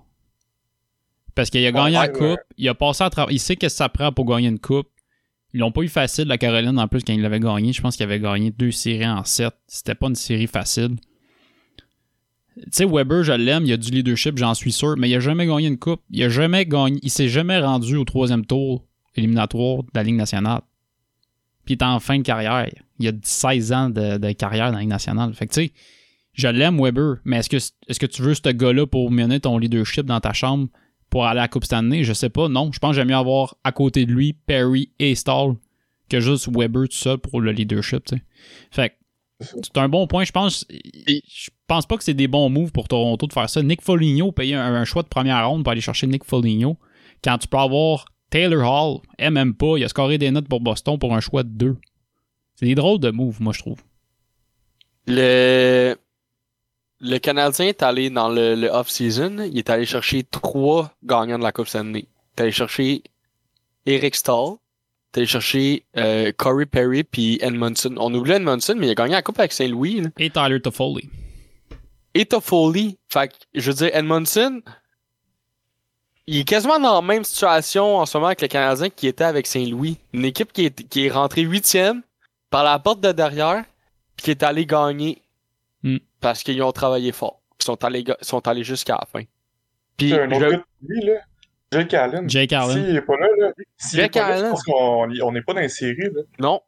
Parce qu'il a gagné Ouais, la ouais. coupe, il a passé à travers. Il sait qu'est-ce que ça prend pour gagner une coupe. Ils l'ont pas eu facile, la Caroline, en plus, quand il l'avait gagné. Je pense qu'il avait gagné deux séries en sept. C'était pas une série facile. Tu sais, Weber, je l'aime, il a du leadership, j'en suis sûr, mais il a jamais gagné une coupe. Il a jamais gagné. Il s'est jamais rendu au troisième tour éliminatoire de la Ligue nationale. Puis il est en fin de carrière. Il a 16 ans de, de carrière dans la Ligue nationale. Fait que tu sais, je l'aime, Weber, mais est-ce que, est-ce que tu veux ce gars-là pour mener ton leadership dans ta chambre? Pour aller à la Coupe Stanley? Je sais pas, non. Je pense que j'aime mieux avoir à côté de lui Perry et Stall que juste Weber tout seul pour le leadership. Fait que c'est un bon point. Je pense, je pense pas que c'est des bons moves pour Toronto de faire ça. Nick Foligno, payer un, un choix de première ronde pour aller chercher Nick Foligno, quand tu peux avoir Taylor Hall, même pas, il a scoré des notes pour Boston pour un choix de deux. C'est des drôles de moves, moi, je trouve. Le, le Canadien est allé dans le, le off-season. Il est allé chercher trois gagnants de la Coupe Stanley. Il est allé chercher Eric Stahl. Il est allé chercher euh, Corey Perry puis Edmondson. On oublie Edmondson, mais il a gagné la Coupe avec Saint-Louis. là. Et Tyler Toffoli. Et Toffoli. Fait que, je veux dire, Edmondson, il est quasiment dans la même situation en ce moment avec le Canadien qui était avec Saint-Louis. Une équipe qui est, qui est rentrée huitième par la porte de derrière puis qui est allée gagner Hmm. parce qu'ils ont travaillé fort. Ils sont allés, sont allés jusqu'à la fin. Puis, C'est un autre je- gars, lui, là. Jake Allen. Jake Allen. S'il est pas là, là. S'il est Jake là, Allen. parce qu'on on n'est pas dans les séries, là. non.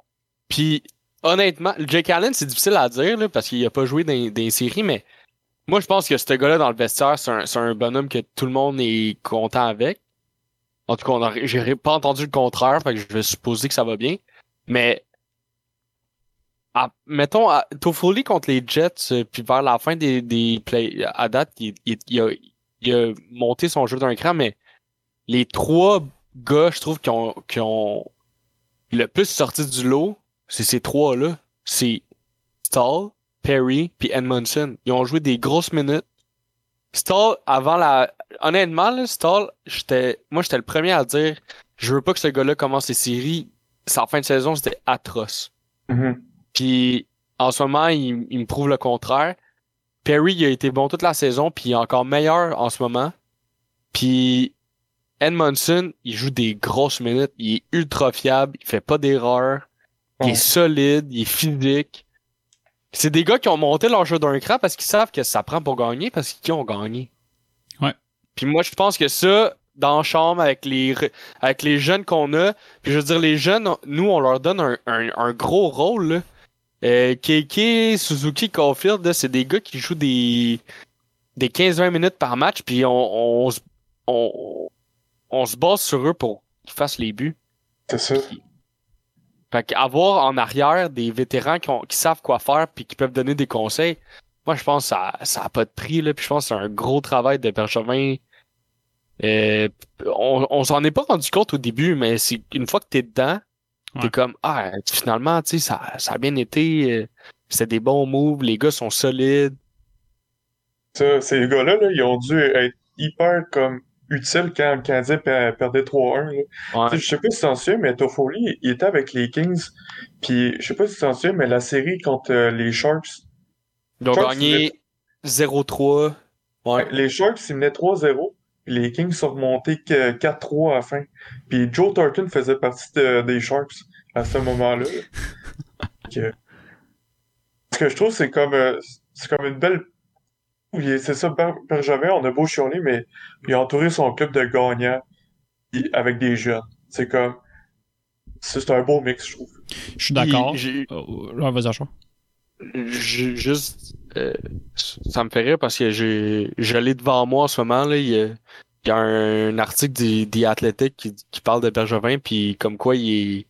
Puis, honnêtement, Jake Allen, c'est difficile à dire là, parce qu'il a pas joué dans, dans les séries, mais moi, je pense que ce gars-là dans le vestiaire, c'est un, c'est un bonhomme que tout le monde est content avec. En tout cas, on a- j'ai pas entendu le contraire, fait que je vais supposer que ça va bien. Mais, à- mettons, à, Toffoli contre les Jets, euh, puis vers la fin des, des plays, à date, il, il- il a, il a monté son jeu d'un cran, mais les trois gars, je trouve, qui ont, qui ont le plus sorti du lot, c'est ces trois-là. C'est Stahl, Perry, puis Edmondson. Ils ont joué des grosses minutes. Stahl, avant la... Honnêtement, là, Stahl, j'étais... Moi, j'étais le premier à dire je veux pas que ce gars-là commence les séries. Sa fin de saison, c'était atroce. Mhm. Puis, en ce moment, il, il me prouve le contraire. Perry, il a été bon toute la saison, puis il est encore meilleur en ce moment. Puis, Edmondson, il joue des grosses minutes. Il est ultra fiable. Il fait pas d'erreurs. Il est solide. Il est physique. C'est des gars qui ont monté leur jeu d'un cran parce qu'ils savent que ça prend pour gagner parce qu'ils ont gagné. Ouais. Puis moi, je pense que ça, dans la chambre avec les, avec les jeunes qu'on a. Puis je veux dire, les jeunes, nous, on leur donne un, un, un gros rôle. Là. Euh, Keiki, Suzuki, Caulfield, c'est des gars qui jouent des, des 15-20 minutes par match, puis on, on, se- on, on se base sur eux pour qu'ils fassent les buts. C'est ça. Fait qu'avoir en arrière des vétérans qui, ont- qui savent quoi faire puis qui peuvent donner des conseils, moi je pense que ça, ça a pas de prix là, puis je pense que c'est un gros travail de Bergevin. Euh, on, on s'en est pas rendu compte au début, mais c'est une fois que t'es dedans, t'es Ouais. comme ah finalement tu sais ça, ça a bien été, euh, c'était des bons moves, les gars sont solides. Ça, ces gars-là, là, ils ont dû être hyper comme utiles quand le Canadien per- perdait 3-1. là. Ouais. Je sais pas si tu t'en souviens, mais Toffoli, il était avec les Kings. Puis je sais pas si tu t'en souviens, mais la série contre euh, les Sharks, Ils ont Sharks, gagné 0-3. Ouais. les Sharks, ils menaient 3-0. Les Kings sont remontés que 4-3 à la fin. Puis Joe Thornton faisait partie de- des Sharks à ce moment-là. [laughs] Que- Ce que je trouve, c'est comme, euh, c'est comme une belle. Oui, c'est ça, Bergevin, on a beau chialer, mais il a entouré son club de gagnants avec des jeunes. C'est comme. C'est un beau mix, je trouve. Je suis d'accord. Oh, vas-y, juste euh, ça me fait rire parce que j'ai je l'ai devant moi en ce moment là il y a, il y a un, article du The Athletic qui, qui parle de Bergevin puis comme quoi il est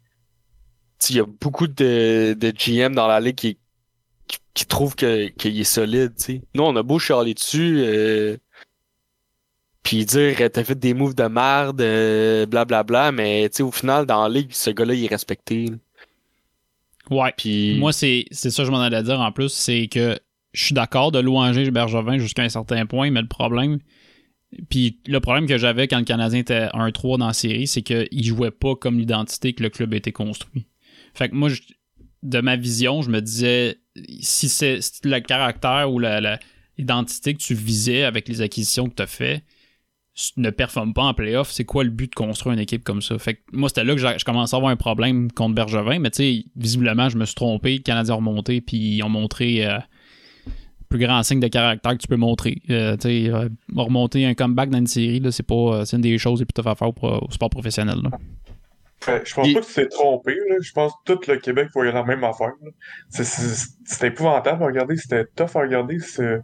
il y a beaucoup de, de GM dans la ligue qui, qui, qui trouvent que qu'il est solide tu sais nous on a beau chialer dessus euh, puis dire t'as fait des moves de merde euh, blablabla mais tu sais au final dans la ligue ce gars-là il est respecté là. Ouais. puis Moi, c'est c'est ça que je m'en allais dire en plus, c'est que je suis d'accord de louanger Bergevin jusqu'à un certain point, mais le problème. Puis le problème que j'avais quand le Canadien était 1-3 dans la série, c'est qu'il jouait pas comme l'identité que le club été construit. Fait que moi, je- de ma vision, je me disais, si c'est le caractère ou la- la- l'identité que tu visais avec les acquisitions que tu as fait ne performe pas en playoff, c'est quoi le but de construire une équipe comme ça? Fait que moi, c'était là que j'ai- je commençais à avoir un problème contre Bergevin, mais tu sais, visiblement, je me suis trompé. Le Canadien a remonté, puis ils ont montré euh, le plus grand signe de caractère que tu peux montrer. Euh, tu sais, euh, remonter un comeback dans une série, là, c'est pas euh, c'est une des choses les plus tough à faire au, au sport professionnel. là. Je pense pas que tu t'es trompé, là. Je pense que tout le Québec voyait la même affaire. C'était épouvantable à regarder, c'était tough à regarder. C'est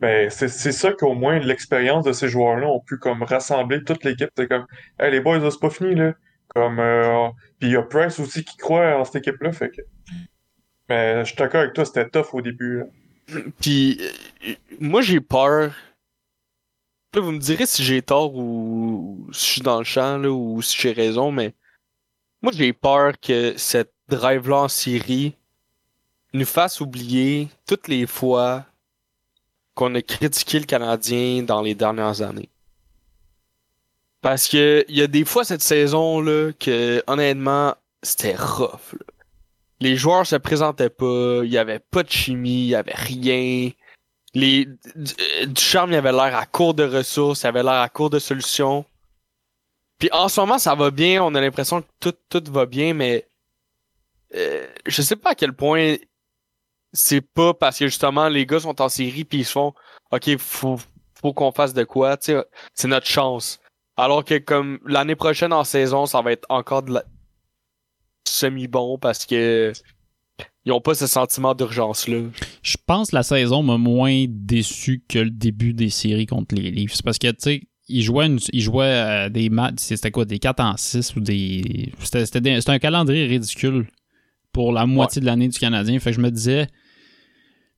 ben, c'est c'est ça qu'au moins l'expérience de ces joueurs-là ont pu comme rassembler toute l'équipe. C'est comme Hey les boys, là, c'est pas fini là. Comme euh, Puis il y a Price aussi qui croit en cette équipe-là. Fait que. Mais je suis d'accord avec toi, c'était tough au début. là. Puis euh, moi j'ai peur. Là, vous me direz si j'ai tort ou si je suis dans le champ là, ou si j'ai raison, mais moi j'ai peur que cette drive-là en série nous fasse oublier toutes les fois qu'on a critiqué le Canadien dans les dernières années. Parce que il y a des fois cette saison là que honnêtement c'était rough. là. Les joueurs se présentaient pas, il y avait pas de chimie, il y avait rien. Les du, euh, Ducharme il avait l'air à court de ressources, il avait l'air à court de solutions. Puis en ce moment ça va bien, on a l'impression que tout tout va bien, mais euh, je sais pas à quel point c'est pas parce que justement les gars sont en série puis ils se font OK, faut faut qu'on fasse de quoi, tu sais, c'est notre chance. Alors que comme l'année prochaine en saison, ça va être encore de la semi-bon parce que ils ont pas ce sentiment d'urgence là. Je pense que la saison m'a moins déçu que le début des séries contre les Leafs. Parce que, tu sais, ils jouaient, une- ils jouaient euh, des matchs, c'était quoi, des 4 en 6 ou des- c'était un calendrier ridicule pour la moitié de l'année du Canadien. Fait que je me disais,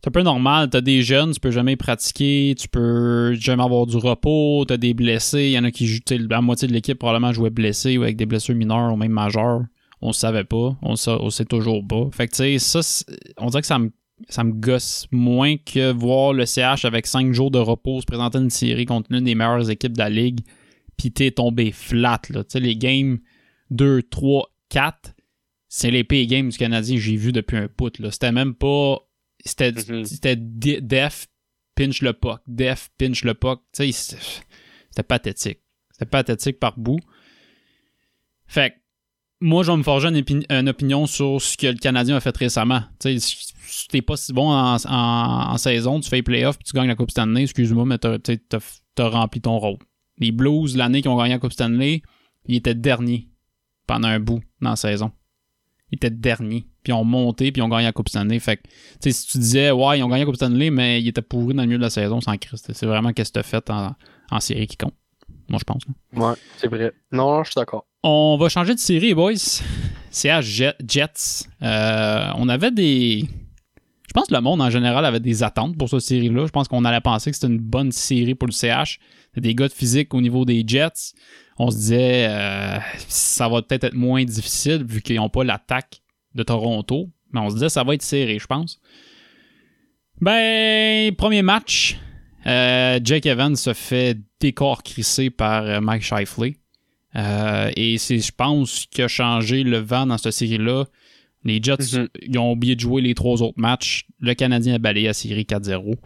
c'est un peu normal, t'as des jeunes, tu peux jamais pratiquer, tu peux jamais avoir du repos, t'as des blessés, il y en a qui jouent, la moitié de l'équipe probablement jouait blessé ou avec des blessures mineures ou même majeures. On le savait pas, on sa- on sait toujours pas. Fait que tu sais, ça, on dirait que ça me ça me gosse moins que voir le CH avec 5 jours de repos se présenter une série contre l'une des meilleures équipes de la ligue, puis t'es tombé flat. Là. Tu sais, les games 2, 3, 4, c'est les pires games du Canadien que j'ai vu depuis un put. C'était même pas. C'était, Mhm. def, pinch le puck, def, pinch le puck. C'était, pathétique. C'était pathétique par bout. Fait que moi, je vais me forger une, opi- une opinion sur ce que le Canadien a fait récemment. Tu sais, si t'es pas si bon en, en- en saison, tu fais les playoffs puis tu gagnes la Coupe Stanley, excuse-moi, mais t'as, t'as rempli ton rôle. Les Blues, l'année qu'ils ont gagné la Coupe Stanley, ils étaient derniers pendant un bout dans la saison. Ils étaient derniers. Puis ils ont monté, puis ils ont gagné la Coupe Stanley. Fait que, tu sais, si tu disais, ouais, ils ont gagné la Coupe Stanley, mais ils étaient pourris dans le milieu de la saison sans Christ. C'est vraiment qu'est-ce que tu as fait en, en série qui compte. Moi, je pense. là. Ouais, c'est vrai. Non, non, je suis d'accord. On va changer de série, boys. C'est à Jet- Jets. Euh, on avait des. Je pense que le monde en général avait des attentes pour cette série-là. Je pense qu'on allait penser que c'était une bonne série pour le CH. C'est des gars de physique au niveau des Jets. On se disait euh, ça va peut-être être moins difficile vu qu'ils n'ont pas l'attaque de Toronto. Mais on se disait ça va être serré, je pense. Ben, premier match. euh, Jake Evans se fait décorcrisser par euh, Mike Shifley. Euh, et c'est, je pense, qui a changé le vent dans cette série-là. Les Jets, Mhm. ils ont oublié de jouer les trois autres matchs. Le Canadien a balayé la série 4-0.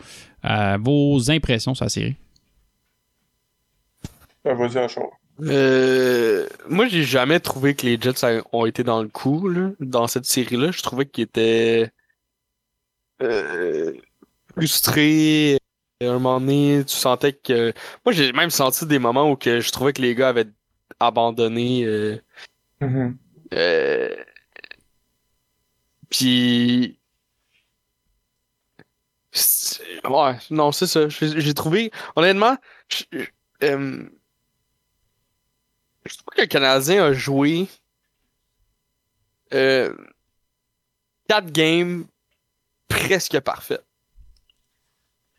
Euh, vos impressions sur la série? Ben, vas-y. Euh, moi, j'ai jamais trouvé que les Jets a- ont été dans le coup là, dans cette série-là. Je trouvais qu'ils étaient euh, frustrés. À un moment donné, tu sentais que. Moi, j'ai même senti des moments où que je trouvais que les gars avaient abandonné. euh, Mhm. euh, Puis. Ouais, non, c'est ça. J'ai trouvé. Honnêtement, je, euh, le Canadien a joué. Euh, 4 games presque parfaites.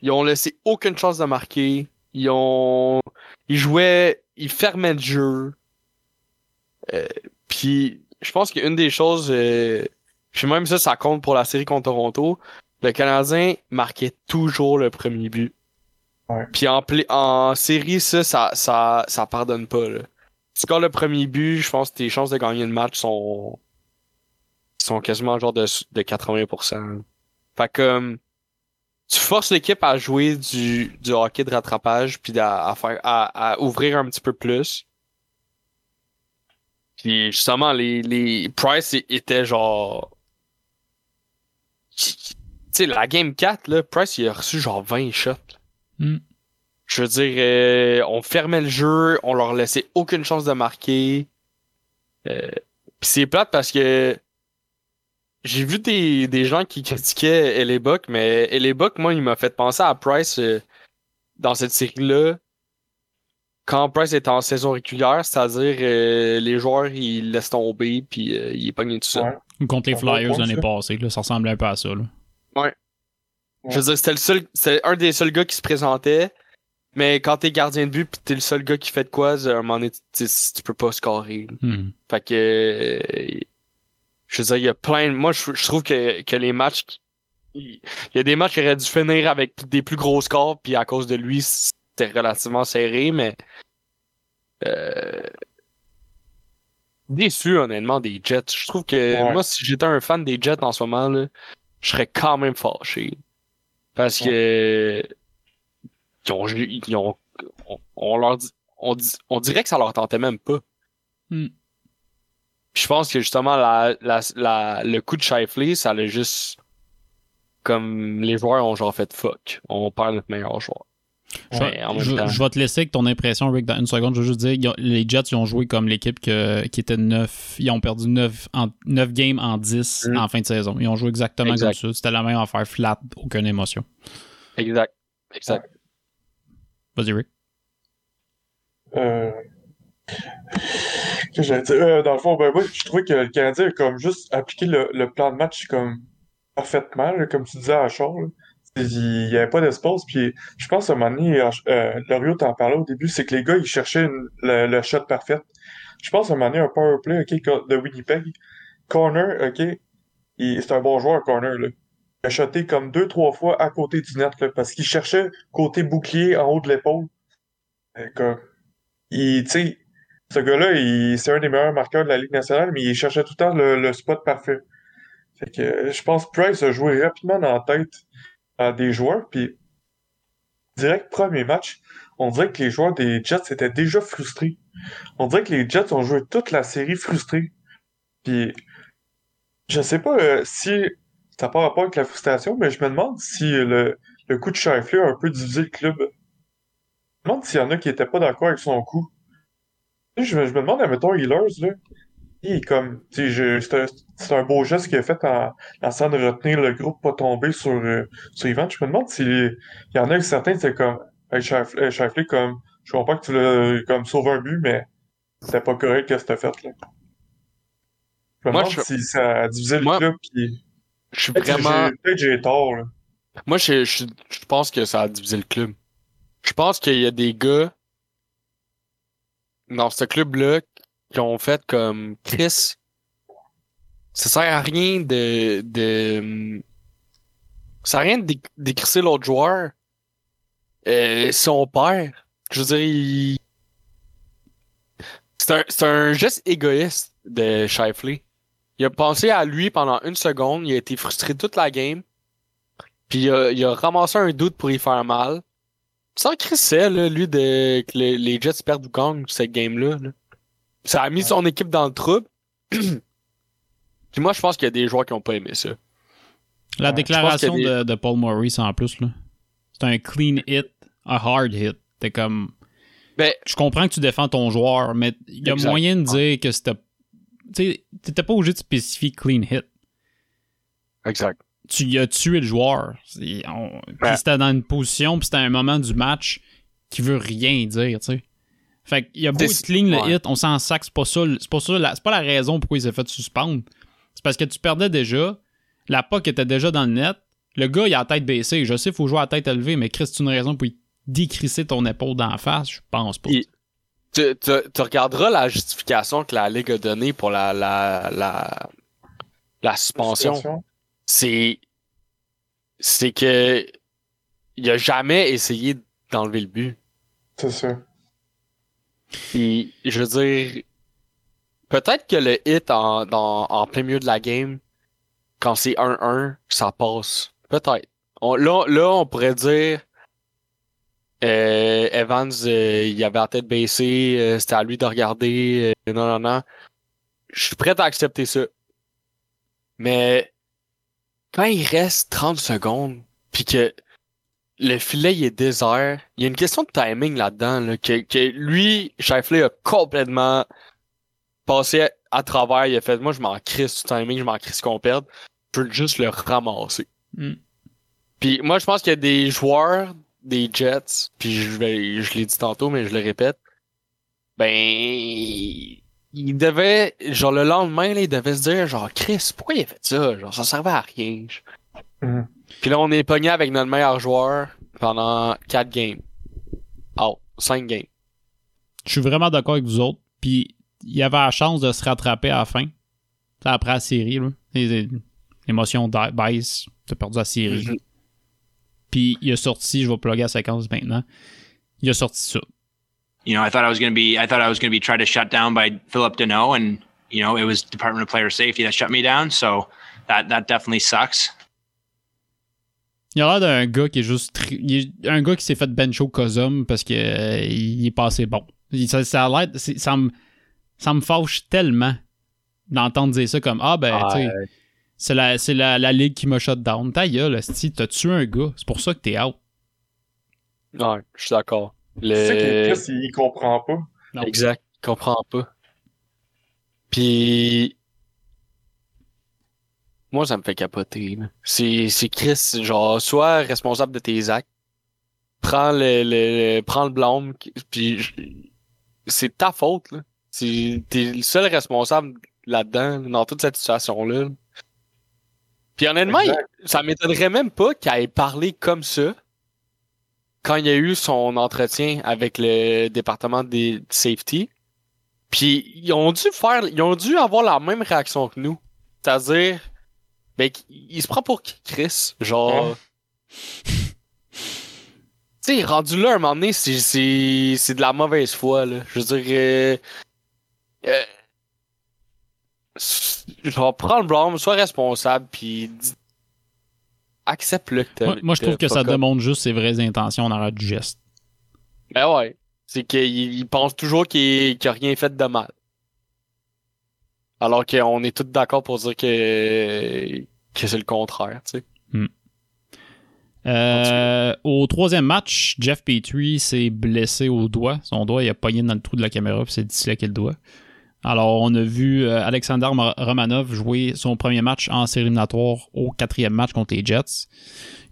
Ils ont laissé aucune chance de marquer. Ils ont. Ils jouaient. Ils fermaient le jeu. Euh, puis, je pense qu'une des choses. Euh, puis même ça, ça compte pour la série contre Toronto. Le Canadien marquait toujours le premier but. Ouais. Puis en, pla- en série, ça, ça, ça, ça pardonne pas. Là. Tu scores le premier but, je pense que tes chances de gagner le match sont, sont quasiment genre de, de 80%. Fait que euh, tu forces l'équipe à jouer du, hockey de rattrapage puis à, faire à, ouvrir un petit peu plus. Puis justement, les, les Price é- étaient genre. Tu sais, la game 4, là, Price il a reçu genre 20 shots. là. Je veux dire, euh, on fermait le jeu, on leur laissait aucune chance de marquer. Euh, Puis c'est plate parce que j'ai vu des, des gens qui critiquaient Buck, mais Ellie Buck, moi, il m'a fait penser à Price euh, dans cette série-là. Quand Price est en saison régulière, c'est-à-dire euh, les joueurs, ils laissent tomber, puis euh, il est pogné tout seul. Ouais. Contre les Ça Flyers ouais, l'année ça. passée, là, ça ressemblait un peu à ça. Là. Je veux dire, c'était le seul, c'était un des seuls gars qui se présentait. Mais quand t'es gardien de but pis t'es le seul gars qui fait de quoi, à un moment donné, tu, peux pas scorer. Hmm. Fait que, je veux dire, il y a plein, de- moi, je, je trouve que, que les matchs, il y a des matchs qui auraient dû finir avec des plus gros scores puis à cause de lui, c'était relativement serré, mais, euh, déçu, honnêtement, des Jets. Je trouve que, Ouais. moi, si j'étais un fan des Jets en ce moment, là, je serais quand même fâché. Parce que, ils ont, ils ont, on, on leur dit, on, dit- on dirait que ça leur tentait même pas. Hmm. Je pense que justement, la, la, la, le coup de Shifley, ça l'a juste, comme les joueurs ont genre fait fuck. On perd notre meilleur joueur. Je, vais te laisser avec ton impression, Rick, dans une seconde. Je veux juste dire, les Jets, ils ont joué comme l'équipe que- qui était 9. Ils ont perdu 9, en, 9 games en 10 Mm. en fin de saison. Ils ont joué exactement Exact. comme ça. C'était la même affaire, flat, aucune émotion. Exact. Exact. Vas-y, Rick. Euh... dire, euh, dans le fond, ben moi, je trouvais que le Canadien a comme juste appliqué le, le plan de match comme parfaitement, comme tu disais à Charles. Il n'y avait pas d'espace, puis je pense à un moment donné, euh, Loriot t'en parlait au début, c'est que les gars, ils cherchaient le, le shot parfait. Je pense à un moment donné, un power play, ok, de Winnipeg. Corner, ok, c'est un bon joueur, Corner, là. A comme deux, trois fois à côté du net, là, parce qu'il cherchait côté bouclier en haut de l'épaule. Ce gars-là, c'est un des meilleurs marqueurs de la Ligue nationale, mais il cherchait tout le temps le, spot parfait. Fait que, je pense que Price a joué rapidement dans la tête à des joueurs, puis direct premier match, on dirait que les joueurs des Jets étaient déjà frustrés. On dirait que les Jets ont joué toute la série frustrés. Puis, je sais pas euh, si ça pas rapport avec la frustration, mais je me demande si euh, le, le coup de Shifley a un peu divisé le club. me demande s'il y en a qui étaient pas d'accord avec son coup. Je me, je me demande, admettons, Healers, là. Il est comme, je- c'est un, beau geste qu'il a fait en, en essayant de retenir le groupe pas tomber sur, euh, sur Ivan. Je me demande s'il y en a certains, c'est comme, hey, Shifley, comme, je comprends que tu l'as, comme, sauvé un but, mais c'était pas correct que t'as fait, là? Je me Moi, demande je- si ça a divisé le Moi, club, puis Je suis vraiment. peut-être j'ai tort, là. Moi, je, je, je pense que ça a divisé le club. Je pense qu'il y a des gars dans ce club-là qui ont fait comme Chris. Ça sert à rien de. de ça sert à rien de dé- d'écrisser l'autre joueur. Euh, si on perd. Je veux dire, il- c'est un, c'est un geste égoïste de Shifley. Il a pensé à lui pendant une seconde, il a été frustré toute la game. Puis il a, il a ramassé un doute pour y faire mal. Sans crisser, là, lui, de, que les, les Jets perdent gagnent cette game-là. là. Ça a mis son équipe dans le trouble. [clears throat] Puis moi, je pense qu'il y a des joueurs qui ont pas aimé ça. La Ouais, déclaration de, de Paul Maurice en plus, là. C'est un clean hit, un hard hit. T'es comme. Ben, Je comprends que tu défends ton joueur, mais il y a Exact. moyen de dire que c'était. Tu sais, t'étais pas obligé de spécifier clean hit. Exact. Tu y as tué le joueur. On- Puis Ouais. c'était dans une position, puis c'était un moment du match qui veut rien dire, tu sais. Fait qu'il y a beau être clean le hit, on s'en sac, c'est pas ça, c'est pas ça, la- c'est pas la raison pourquoi il s'est fait suspendre. C'est parce que tu perdais déjà, la puck était déjà dans le net, le gars il a la tête baissée, je sais faut jouer à la tête élevée, mais Chris, c'est une raison pour y décrisser ton épaule d'en face, je pense pas. Il- Tu, tu, tu regarderas la justification que la Ligue a donnée pour la, la, la, la suspension. C'est, c'est que il a jamais essayé d'enlever le but. C'est ça. Puis, je veux dire, peut-être que le hit en, dans, en plein milieu de la game, quand c'est 1-1, ça passe. Peut-être. On- là, là, on pourrait dire, euh, Evans, euh, il avait la tête baissée, euh, c'était à lui de regarder, euh, non, non, non. Je suis prêt à accepter ça. Mais, quand il reste 30 secondes, puis que le filet il est désert. Il y a une question de timing là-dedans, là, que, que lui, Shifley a complètement passé à travers. Il a fait, moi, je m'en crisse du timing, je m'en crisse qu'on perde. Je peux juste le ramasser. Mm. Puis moi, je pense qu'il y a des joueurs des Jets, puis je vais, je l'ai dit tantôt, mais je le répète. Ben, il devait, genre le lendemain, là, il devait se dire, genre, Chris, pourquoi il a fait ça? Genre, ça servait à rien. Mhm. Puis là, on est pogné avec notre meilleur joueur pendant 4 games. Oh, 5 games. Je suis vraiment d'accord avec vous autres, puis il avait la chance de se rattraper à la fin, après la série, là. L'émotion baisse, t'as perdu la série. Mhm. Puis il a sorti, je vais plugger la séquence maintenant, il a sorti ça. you know, I thought I was going to be, I thought I was going to be tried to shut down by Philip Deneau, and you know, it was Department of Player Safety that shut me down. So that that definitely sucks. Il a l'air d'un gars qui est juste. tri- il est un gars qui s'est fait bench au Cosum parce que euh, il est passé bon. Il- Ça, ça a Ça me, ça me fâche tellement d'entendre dire ça comme Ah ben, tu sais, c'est la, c'est la, la ligue qui m'a shut down. Ta gueule, esti, t'as tué un gars. C'est pour ça que t'es out. Ouais, je suis d'accord. Tu sais que Le... Chris, il, il comprend pas. Non. Exact. Je comprends pas. Puis. Moi, ça me fait capoter. là. C'est, c'est Chris, genre, sois responsable de tes actes. Prends le, le, prends le blâme. Puis, je- c'est ta faute, là. C'est, t'es le seul responsable là-dedans, dans toute cette situation-là. Puis honnêtement, il- ça m'étonnerait même pas qu'il ait parlé comme ça quand il y a eu son entretien avec le département des safety. Puis ils ont dû faire, ils ont dû avoir la même réaction que nous. C'est-à-dire, ben, il se prend pour qui, Chris? Genre. [laughs] Tu sais, rendu là, à un moment donné, c'est, c'est, c'est de la mauvaise foi, là. Je veux dire, euh, euh, genre, prends le blâme, sois responsable, puis accepte-le que Moi, moi, je trouve que ça démontre juste ses vraies intentions en arrière du geste. Ben ouais. C'est qu'il il pense toujours qu'il qu'il a rien fait de mal. Alors qu'on est tous d'accord pour dire que, que c'est le contraire, tu sais. Euh, au troisième match, Jeff Petrie s'est blessé au doigt. Son doigt, il a pogné dans le trou de la caméra, puis c'est disloqué le doigt. Alors, on a vu euh, Alexander Romanov jouer son premier match en série éliminatoire au quatrième match contre les Jets.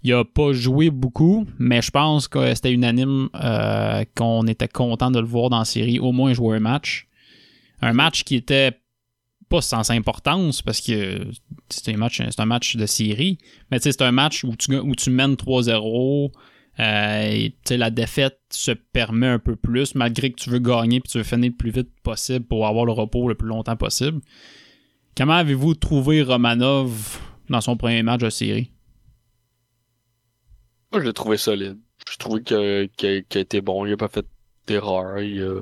Il a pas joué beaucoup, mais je pense que c'était unanime euh, qu'on était content de le voir dans la série, au moins jouer un match. Un match qui était pas sans importance parce que c'est un match, de série, mais c'est un match où tu, où tu mènes 3-0. Euh, la défaite se permet un peu plus, malgré que tu veux gagner et tu veux finir le plus vite possible pour avoir le repos le plus longtemps possible. Comment avez-vous trouvé Romanov dans son premier match de série? Moi, je l'ai trouvé solide. Je trouvais qu'il a été bon. Il n'a pas fait d'erreur. Il, a...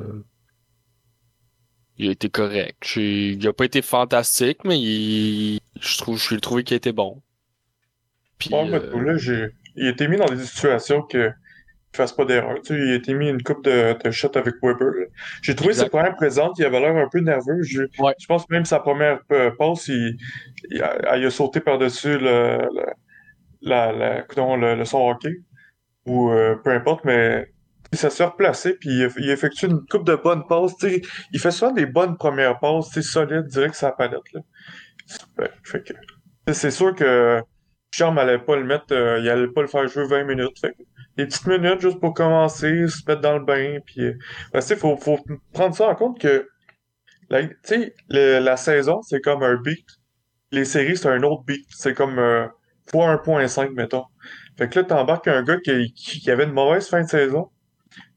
il a été correct. Il n'a pas été fantastique, mais il... je trouve je l'ai trouvé qu'il a été bon. Puis, euh... là, j'ai il a été mis dans des situations que ne fasse pas d'erreur. Tu sais, il a été mis une coupe de, de shots avec Weber. J'ai trouvé ses premières présentes, il avait l'air un peu nerveux. Je, je pense même sa première euh, passe, il, il, a, il, a, sauté par-dessus le, le, la, la, le, le, son hockey. Ou euh, peu importe, mais ça s'est replacé, puis il, il effectue une coupe de bonnes passes. Tu sais, il fait souvent des bonnes premières passes, solides, direct sa palette. Là. Ouais, fait que, c'est sûr que Charme allait pas le mettre, euh, il allait pas le faire jouer 20 minutes. Fait des petites minutes juste pour commencer, se mettre dans le bain, puis euh, ben, faut, faut prendre ça en compte que la, la saison, c'est comme un beat. Les séries, c'est un autre beat. C'est comme euh, fois 1.5, mettons. Fait que là, t'embarques un gars qui, qui, avait une mauvaise fin de saison,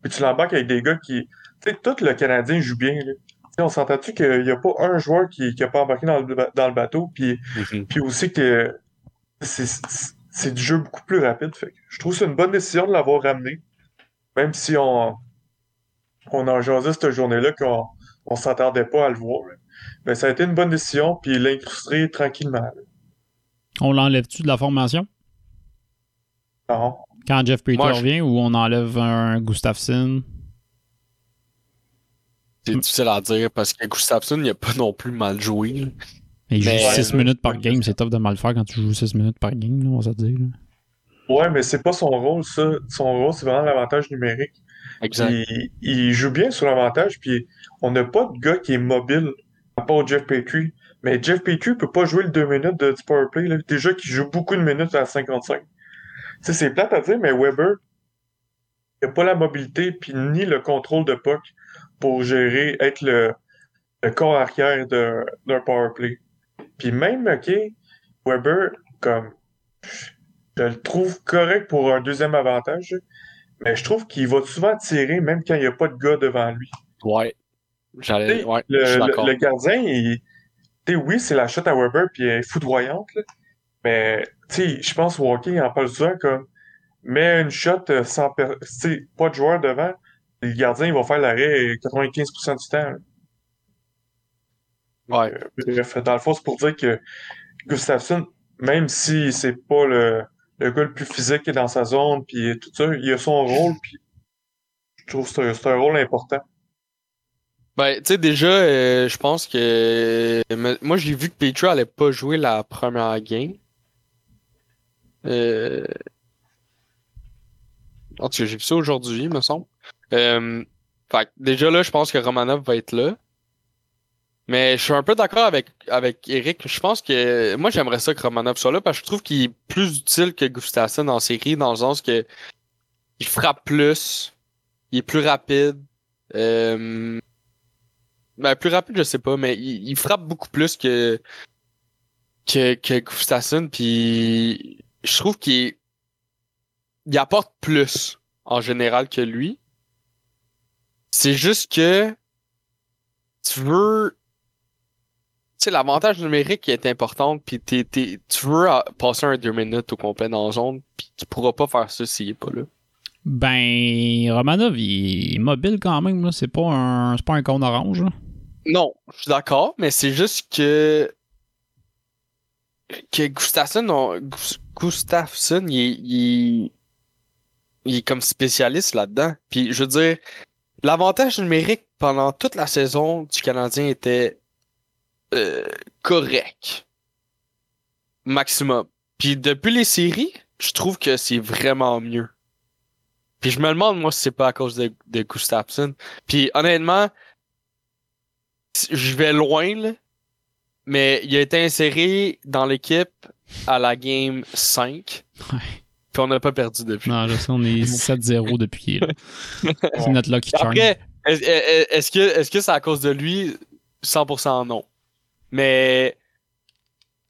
puis tu l'embarques avec des gars qui... Tu sais, tout le Canadien joue bien, là. on s'entend-tu qu'il n'y a pas un joueur qui n'a pas embarqué dans le, dans le bateau, puis, Mm-hmm. puis aussi que c'est du jeu beaucoup plus rapide. Fait. Je trouve que c'est une bonne décision de l'avoir ramené. Même si on, on en jasait cette journée-là qu'on on s'attendait pas à le voir. Mais ça a été une bonne décision, puis l'incruster tranquillement. On l'enlève-tu de la formation? Non. Quand Jeff Peter Moi, je- revient ou on enlève un Gustafsson? C'est difficile à dire parce que Gustafsson, il a pas non plus mal joué. Là. Il joue Mais- 6 minutes par game, c'est tough de mal faire quand tu joues 6 minutes par game, là, on va se dire. là. Ouais, mais c'est pas son rôle, ça. Son rôle, c'est vraiment l'avantage numérique. Exact. Il, il joue bien sur l'avantage, puis on n'a pas de gars qui est mobile, à part Jeff Petrie. Mais Jeff Petrie peut pas jouer le 2 minutes de, du powerplay, là. Déjà qu'il joue beaucoup de minutes à 55. Tu sais, c'est plate à dire, mais Weber, il a pas la mobilité, puis ni le contrôle de puck pour gérer, être le, le corps arrière de- d'un powerplay. Puis même, OK, Weber, comme, je le trouve correct pour un deuxième avantage, mais je trouve qu'il va souvent tirer même quand il n'y a pas de gars devant lui. Ouais. J'allais. T'sais, Ouais, le, le- gardien, il, oui, c'est la shot à Weber, puis elle est foudroyante, là. mais je pense Walking il en parle souvent comme mets une shot euh, sans per- pas de joueur devant, le gardien il va faire l'arrêt 95% du temps. là. Ouais. Bref, dans le fond, c'est pour dire que Gustafsson, même si c'est pas le, le gars le plus physique qui est dans sa zone, puis tout ça, il a son rôle, puis je trouve que c'est un, rôle important. Ben, tu sais, déjà, euh, je pense que. Moi, j'ai vu que Petrie allait pas jouer la première game. Euh... En tout cas, j'ai vu ça aujourd'hui, me semble. Euh... Fait que déjà là, je pense que Romanov va être là. Mais je suis un peu d'accord avec, avec Eric. Je pense que moi j'aimerais ça que Romanov soit là parce que je trouve qu'il est plus utile que Gustafsson en série dans le sens que il frappe plus, il est plus rapide. Euh... Ben, plus rapide, je sais pas, mais il, frappe beaucoup plus que que, que Gustafsson, puis je trouve qu'il il apporte plus en général que lui. C'est juste que tu veux sais l'avantage numérique est important puis t'es, t'es- tu veux passer un deux minutes au complet dans la zone puis tu pourras pas faire ça s'il est pas là. Ben, Romanov, il est mobile quand même, là. C'est pas un, c'est pas un con orange, là. Non, je suis d'accord, mais c'est juste que que Gustafsson, on- Gus- Gustafsson, il, il, il est comme spécialiste là-dedans. Puis je veux dire, l'avantage numérique pendant toute la saison du Canadien était euh, correct, maximum. Puis depuis les séries, je trouve que c'est vraiment mieux. Puis je me demande, moi, si c'est pas à cause de, de Gustafsson. Puis honnêtement, je vais loin, là, mais il a été inséré dans l'équipe à la game 5. Ouais. Puis on n'a pas perdu depuis. Non, je sais, on est [laughs] 7-0 depuis. C'est notre lucky charm. Après, est-ce que est-ce que c'est à cause de lui? 100% non. Mais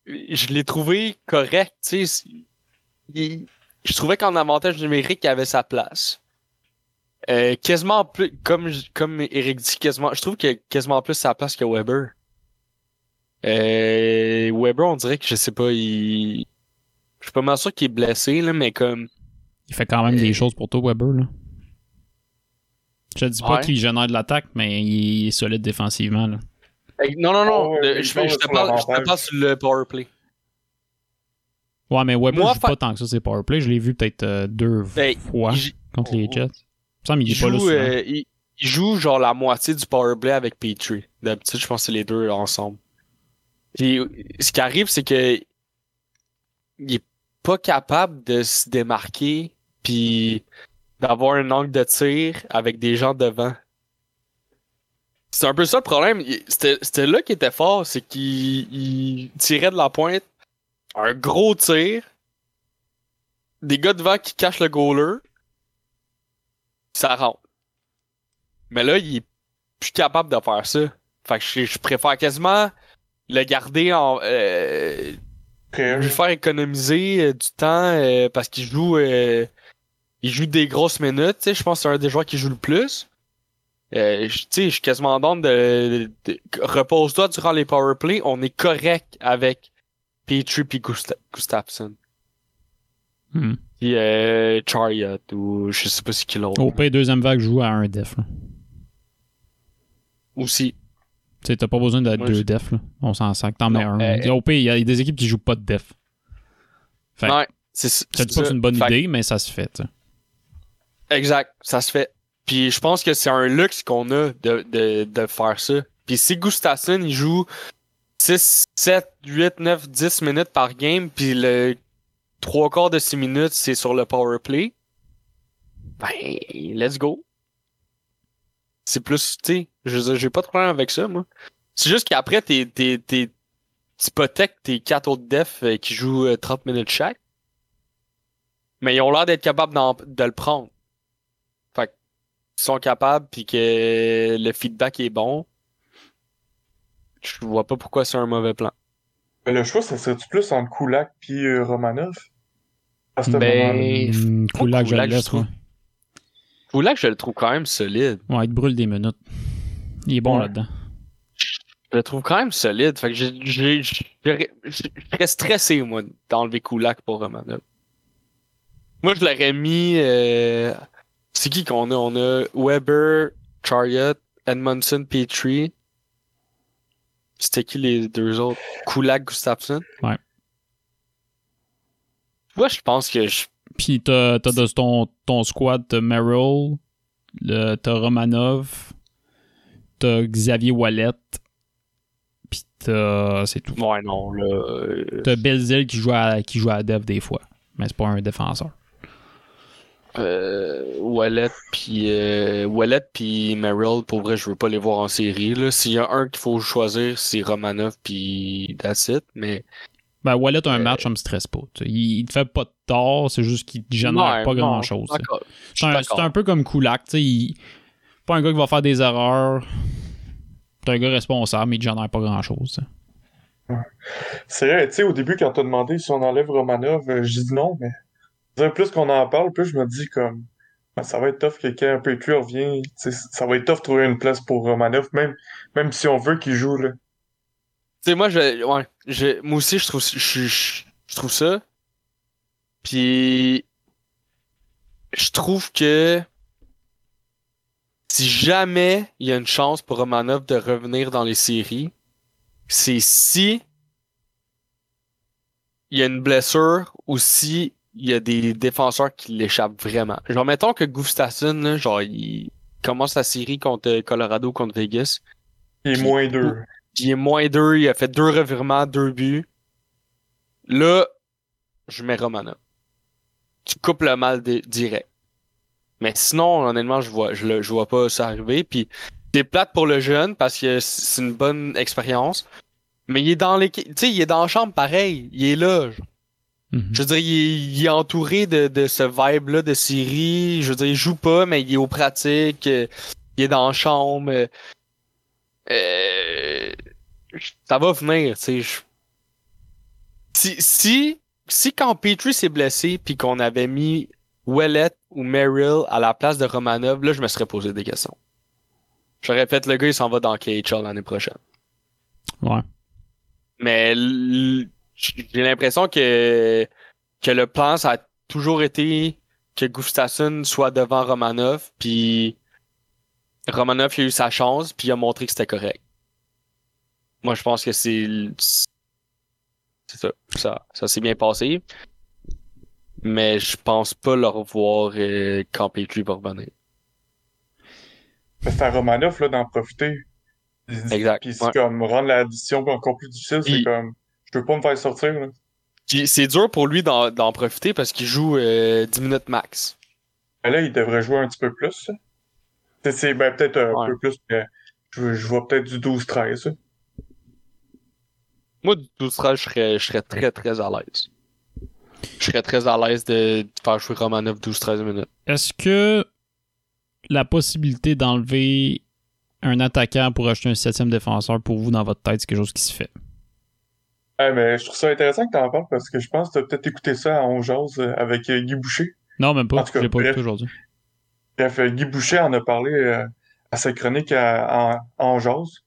je l'ai trouvé correct, tu sais, il- je trouvais qu'en avantage numérique, il avait sa place. Euh, quasiment plus comme comme Eric dit quasiment je trouve qu'il a quasiment plus sa place que Weber. Euh, Weber, on dirait que je sais pas, il je suis pas mal sûr qu'il est blessé là, mais comme Il fait quand même des choses pour toi, Weber. Là. Je te dis pas Ouais. qu'il génère de l'attaque, mais il est solide défensivement. Là. Non, non, non. Ah le- je, te parle, je te l'avantage. parle sur le powerplay. Ouais, mais Weber Moi, joue fa- pas tant que ça, c'est powerplay. Je l'ai vu peut-être euh, deux Ben, fois il- contre les Jets. Il me semble qu'il Il est pas là joue, souvent. euh, il, il joue genre la moitié du powerplay avec Petrie. D'habitude, je pense que c'est les deux ensemble. Puis ce qui arrive, c'est que il est pas capable de se démarquer puis d'avoir un angle de tir avec des gens devant. C'est un peu ça le problème. C'était c'était là qui était fort, c'est qu'il il tirait de la pointe un gros tir, des gars devant qui cachent le goaler, ça rentre. Mais là, il est plus capable de faire ça. Fait que je, je préfère quasiment le garder en. Euh, lui faire économiser euh, du temps euh, parce qu'il joue. euh, il joue des grosses minutes. tu sais, Je pense que c'est un des joueurs qui joue le plus. Euh, je- tu sais, je suis quasiment dans de, de- repose-toi durant les powerplay. On est correct avec Petrie puis Gusta- Gustafsson. Hmm. Puis euh, Chariot ou je sais pas ce qu'il l'autre. Au pire, deuxième vague joue à un def. Là. Aussi. Tu sais, t'as pas besoin de Ouais, deux je- def. Là. On s'en sac, t'en mets un. euh, Au pire, il y a des équipes qui jouent pas de def. Fait Ouais, c'est pas que c'est une bonne Fait idée, mais ça se fait. Exact, ça se fait. Puis je pense que c'est un luxe qu'on a de, de, de faire ça. Puis si Gustafsson, il joue 6, 7, 8, 9, 10 minutes par game, puis le trois quarts de 6 minutes, c'est sur le power play, ben, let's go. C'est plus, tu sais, j'ai pas de problème avec ça, moi. C'est juste qu'après, t'es, t'es, t'es, t'hypothèques tes quatre autres defs euh, qui jouent euh, 30 minutes chaque. Mais ils ont l'air d'être capables de le prendre. Sont capables puis que le feedback est bon. Je vois pas pourquoi c'est un mauvais plan. Mais le choix, ça serait-tu plus entre Kulak puis euh, Romanov? Ben. Hmm, Kulak, je je trouve. Kulak, je le trouve quand même solide. Ouais, il te brûle des minutes. Il est bon Ouais. là-dedans. Je le trouve quand même solide. Fait que j'ai, j'ai, j'ai- je serais stressé, moi, d'enlever Kulak pour Romanov. Moi, je l'aurais mis. euh, C'est qui qu'on a? On a Weber, Chariot, Edmondson, Petrie. C'était qui les deux autres? Kulak, Gustafsson? Ouais. Moi, je pense que je. Puis t'as, t'as de ton, ton squad, t'as Merrill, le- t'as Romanov, t'as Xavier Wallet, puis t'as. C'est tout. Ouais, non, là. euh, T'as Belzil qui joue à, qui joue à Dev des fois, mais c'est pas un défenseur. Euh, Wallet puis euh, Wallet puis Merrill pour vrai je veux pas les voir en série là s'il y a un qu'il faut choisir c'est Romanov puis that's it mais Ben, Wallet, un Euh, match, ça me stresse pas. Il, il te fait pas de tort, c'est juste qu'il te génère Ouais, pas non, grand chose. C'est un, peu comme Kulak, tu sais. il- Pas un gars qui va faire des erreurs. C'est un gars responsable, mais il te génère pas grand chose. C'est vrai, tu sais, au début, quand t'as demandé si on enlève Romanov, euh, j'ai dit non, mais plus qu'on en parle, plus je me dis comme ben, ça va être tough que quand Petrie revient, ça va être tough de trouver une place pour Romanov, même, même si on veut qu'il joue là. tu sais moi je ouais je, moi aussi je trouve je, je, je trouve ça puis je trouve que si jamais il y a une chance pour Romanov de revenir dans les séries c'est si il y a une blessure ou si il y a des défenseurs qui l'échappent vraiment. Genre, mettons que Gustafsson, là, genre, il commence la série contre Colorado, contre Vegas. Il est moins deux. Il est moins deux, il a fait deux revirements, deux buts. Là, je mets Romanov. tu coupes le mal di- direct. Mais sinon, honnêtement, je vois, je, le, je vois pas ça arriver. Puis c'est plate pour le jeune parce que c'est une bonne expérience. Mais il est dans l'équipe, tu sais, il est dans la chambre pareil. Il est là. genre. Mhm. Je veux dire, il est, il est entouré de, de ce vibe-là de série. Je veux dire, il joue pas, mais il est aux pratiques. euh, Il est dans la chambre. euh, euh, ça va venir, tu sais. je- Si, si, si quand Petrie s'est blessé puis qu'on avait mis Wellet ou Merrill à la place de Romanov, là, je me serais posé des questions. J'aurais fait, le gars, il s'en va dans KHL l'année prochaine. Ouais. Mais j'ai l'impression que, que le plan, ça a toujours été que Gustafsson soit devant Romanov, puis Romanov il a eu sa chance, puis il a montré que c'était correct. Moi, je pense que c'est c'est ça. Ça, ça s'est bien passé. Mais je pense pas le revoir euh, quand Petrie va revenir. C'est à Romanov là, d'en profiter. Exact. Puis c'est Ouais. comme rendre l'addition encore plus difficile, c'est comme peux pas me faire sortir. Là. C'est dur pour lui d'en d'en profiter parce qu'il joue euh, 10 minutes max. Mais là, il devrait jouer un petit peu plus. C'est- C'est ben, peut-être un Ouais. peu plus, mais je, je vois peut-être du 12-13. là. Moi, du 12 je serais, je serais très très à l'aise. Je serais très à l'aise de de faire jouer Romanov 12-13 minutes. Est-ce que la possibilité d'enlever un attaquant pour acheter un septième défenseur pour vous dans votre tête, c'est quelque chose qui se fait? Ouais, mais je trouve ça intéressant que tu en parles parce que je pense que tu as peut-être écouté ça à On Jase, euh, avec euh, Guy Boucher. Non, même pas. En tout cas, Je l'ai pas écouté aujourd'hui. Bref, euh, Guy Boucher en a parlé euh, à sa chronique à, en, en Jase.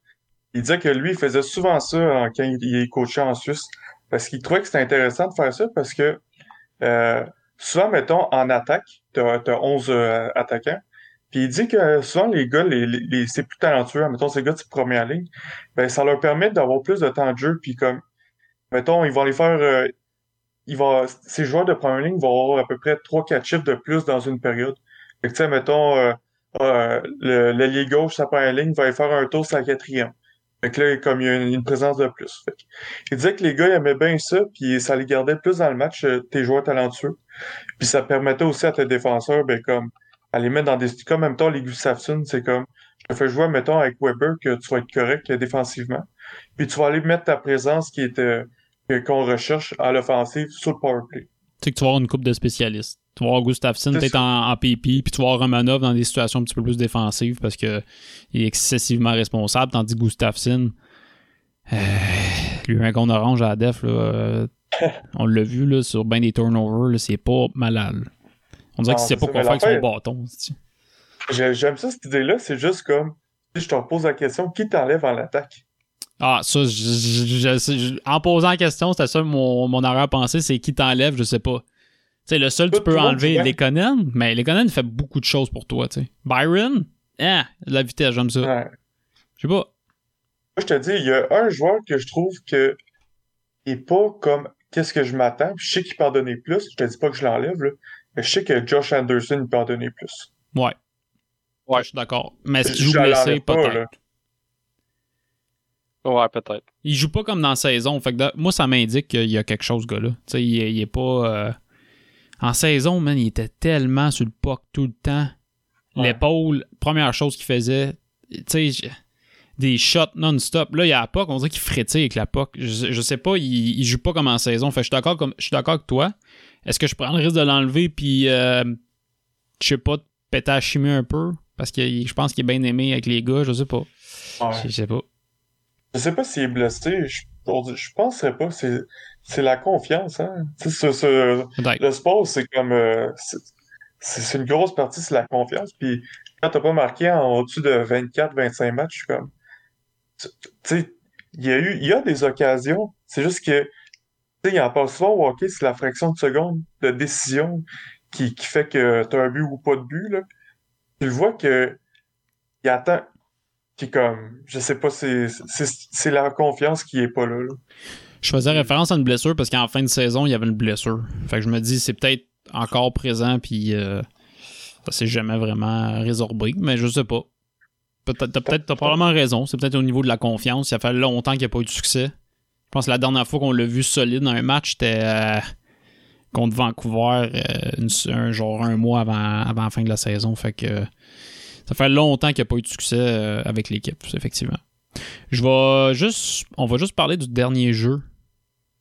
Il disait que lui, il faisait souvent ça quand il, il est coaché en Suisse parce qu'il trouvait que c'était intéressant de faire ça parce que euh, souvent, mettons, en attaque, tu as, 11 euh, attaquants. Puis il dit que souvent, les gars, les, les, les- c'est plus talentueux, mettons, ces gars de première ligne, ben, ça leur permet d'avoir plus de temps de jeu. Puis comme, mettons, ils vont les faire... euh, ils vont, ces joueurs de première ligne vont avoir à peu près 3-4 chiffres de plus dans une période. Fait que, tu sais, mettons, euh, euh, gauche, sa première ligne, va aller faire un tour sur la quatrième. Fait que là, comme il y a une, une présence de plus. Fait que, il disait que les gars ils aimaient bien ça, puis ça les gardait plus dans le match, euh, tes joueurs talentueux. Puis ça permettait aussi à tes défenseurs, ben comme, à les mettre dans des... Comme, en même temps, les Gustafsson, c'est comme, je te fais jouer, mettons, avec Weber, que tu vas être correct euh, défensivement. Puis tu vas aller mettre ta présence qui est... qu'on recherche à l'offensive sur le powerplay. Tu sais que tu vas avoir une coupe de spécialistes. Tu vas avoir Gustafsson peut-être en, en PP, puis tu vas avoir Romanov dans des situations un petit peu plus défensives parce que il est excessivement responsable, tandis que Gustafsson, euh, lui, un con orange à la def, là, euh, [laughs] on l'a vu là, sur ben des turnovers, là, c'est pas malade. On dirait qu'il sait c'est pas quoi faire avec son bâton. J'aime ça, cette idée-là. C'est juste comme, si je te repose la question, qui t'enlève en attaque? Ah, ça, je- je- je- je- en posant la question, c'était ça mon, mon arrière-pensée, c'est qui t'enlève, je sais pas. Tu sais, le seul que tu peux enlever. Lekonen, mais Lekonen fait beaucoup de choses pour toi, tu sais. Byron, hein, la vitesse, j'aime ça. Ouais. Je sais pas. Moi, je te dis, il y a un joueur que je trouve que est pas comme qu'est-ce que je m'attends. Je sais qu'il peut en donner plus. Je te dis pas que je l'enlève, là. Mais je sais que Josh Anderson il peut en donner plus. Ouais. Ouais. Je suis d'accord. Mais est-ce qu'il Je joue l'enlève blessé, pas, peut-être. Ouais, peut-être. Il joue pas comme dans la saison. Fait que de- moi, ça m'indique qu'il y a quelque chose, ce gars-là. Tu sais, il, est- il est pas. euh, En saison, man, il était tellement sur le puck tout le temps. Ouais. L'épaule, première chose qu'il faisait, tu sais, des shots non-stop. Là, il y a la puck, on dirait qu'il frétille avec la puck. Je, je sais pas, il, il joue pas comme en saison. Fait que je suis d'accord comme je suis d'accord avec toi. Est-ce que je prends le risque de l'enlever puis euh, je sais pas, de péter à chimie un peu? Parce que je pense qu'il est bien aimé avec les gars, je sais pas. Ouais. Je sais pas. Je sais pas s'il est blessé. Je, je penserais pas. C'est, c'est la confiance, hein. Le sport, c'est comme, euh, c'est, une grosse partie, c'est la confiance. Puis quand t'as pas marqué en au-dessus de 24, 25 matchs, je suis comme, tu sais, il y a eu, il y a des occasions. C'est juste que, tu sais, il en parle souvent au hockey, c'est la fraction de seconde de décision qui, qui fait que t'as un but ou pas de but, là. Tu vois que, il attend, qui comme, je sais pas, c'est, c'est, la confiance qui est pas là. Je faisais référence à une blessure parce qu'en fin de saison, il y avait une blessure. Fait que je me dis, c'est peut-être encore présent, puis euh, ça s'est jamais vraiment résorbé, mais je sais pas. Peut-être, t'as, probablement raison. C'est peut-être au niveau de la confiance. Ça fait longtemps qu'il n'y a pas eu de succès. Je pense que la dernière fois qu'on l'a vu solide dans un match, c'était. euh, contre Vancouver euh, un genre un mois avant, avant la fin de la saison. Fait que ça fait longtemps qu'il n'y a pas eu de succès euh, avec l'équipe, effectivement. Je juste. On va juste parler du dernier jeu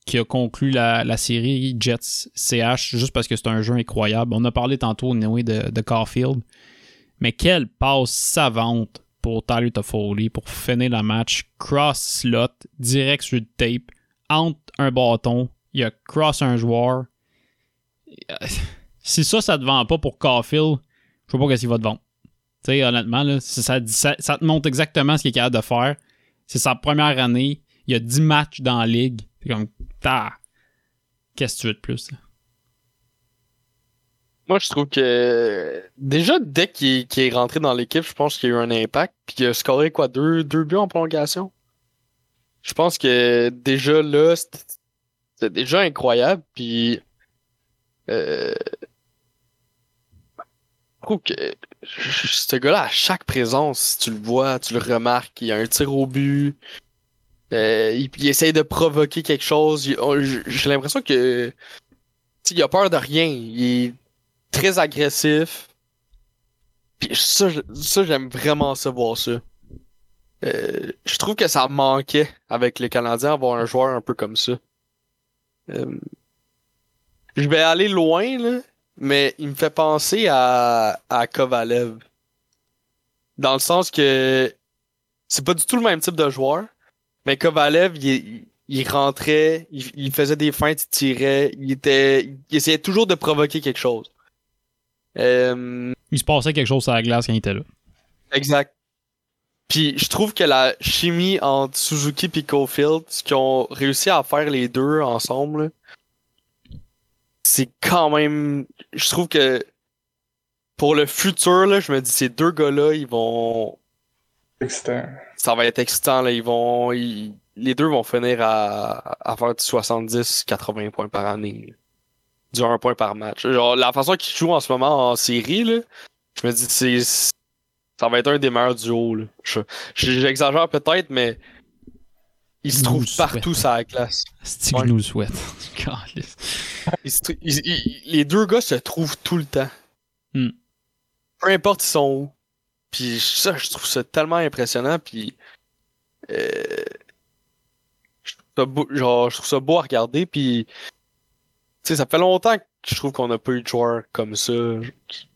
qui a conclu la, la série Jets CH, juste parce que c'est un jeu incroyable. On a parlé tantôt anyway, de, de Caulfield. Mais quelle passe savante pour Tyler Toffoli pour finir le match. Cross slot, direct sur le tape, entre un bâton, il a cross un joueur. Si ça, ça te vend pas pour Caulfield, je sais pas qu'est-ce qu'il va te vendre. Honnêtement, ça, te montre exactement ce qu'il est capable de faire. C'est sa première année. Il y a 10 matchs dans la ligue. C'est comme. Qu'est-ce que tu veux de plus? Moi, je trouve que déjà, dès qu'il est rentré dans l'équipe, je pense qu'il y a eu un impact. Puis il a scoré quoi, deux, deux buts en prolongation? Je pense que déjà là, c'était déjà incroyable. Puis euh, trouve que ce gars-là, à chaque présence, tu le vois, tu le remarques, il y a un tir au but. Euh, il, il essaye de provoquer quelque chose. J'ai l'impression que il a peur de rien. Il est très agressif. Ça, ça j'aime vraiment ça voir ça. Euh, je trouve que ça manquait avec les Canadiens avoir un joueur un peu comme ça. Euh, je vais aller loin là, mais il me fait penser à, à Kovalev. Dans le sens que c'est pas du tout le même type de joueur, mais Kovalev, il, il- rentrait, il, il faisait des feintes, il tirait, il était, il essayait toujours de provoquer quelque chose. Euh, Il se passait quelque chose sur la glace quand il était là. Exact. Puis je trouve que la chimie entre Suzuki et Cofield, ce qu'ils ont réussi à faire les deux ensemble, c'est quand même. Je trouve que pour le futur, là, je me dis ces deux gars-là, ils vont. Excitant. Ça va être excitant, là. Ils vont. ils- Les deux vont finir à, à faire du 70-80 points par année. là. Du 1 point par match. Genre, la façon qu'ils jouent en ce moment en série, là, je me dis, c'est. Ça va être un des meilleurs duos. Je- J'exagère peut-être, mais. Ils se souhaitons. partout sur la classe. C'est que je nous le souhaite. [laughs] Se les deux gars se trouvent tout le temps. Hmm. Peu importe ils sont où. Puis ça, je trouve ça tellement impressionnant. Puis euh, je, trouve ça beau, genre, je trouve ça beau à regarder. Puis tu sais, ça fait longtemps que je trouve qu'on n'a pas eu de joueurs comme ça qui,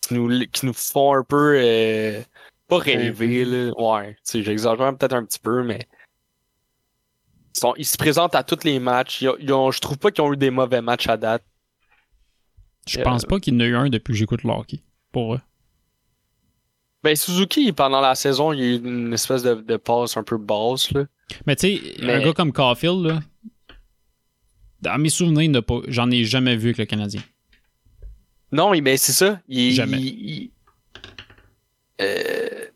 qui nous, qui nous font un peu euh, pas rêver là. Ouais, j'exagère peut-être un petit peu, mais ils, sont- ils se présentent à tous les matchs. Ils ont- ils ont- je trouve pas qu'ils ont eu des mauvais matchs à date. Je pense pas qu'il y en a eu un depuis que j'écoute le hockey. Pour vrai. Ben, Suzuki, pendant la saison, il y a eu une espèce de, de passe un peu basse, là. Mais tu sais, un gars comme Caulfield, là, dans mes souvenirs, j'en ai jamais vu avec le Canadien. Non, mais c'est ça. Il, Jamais. il- euh,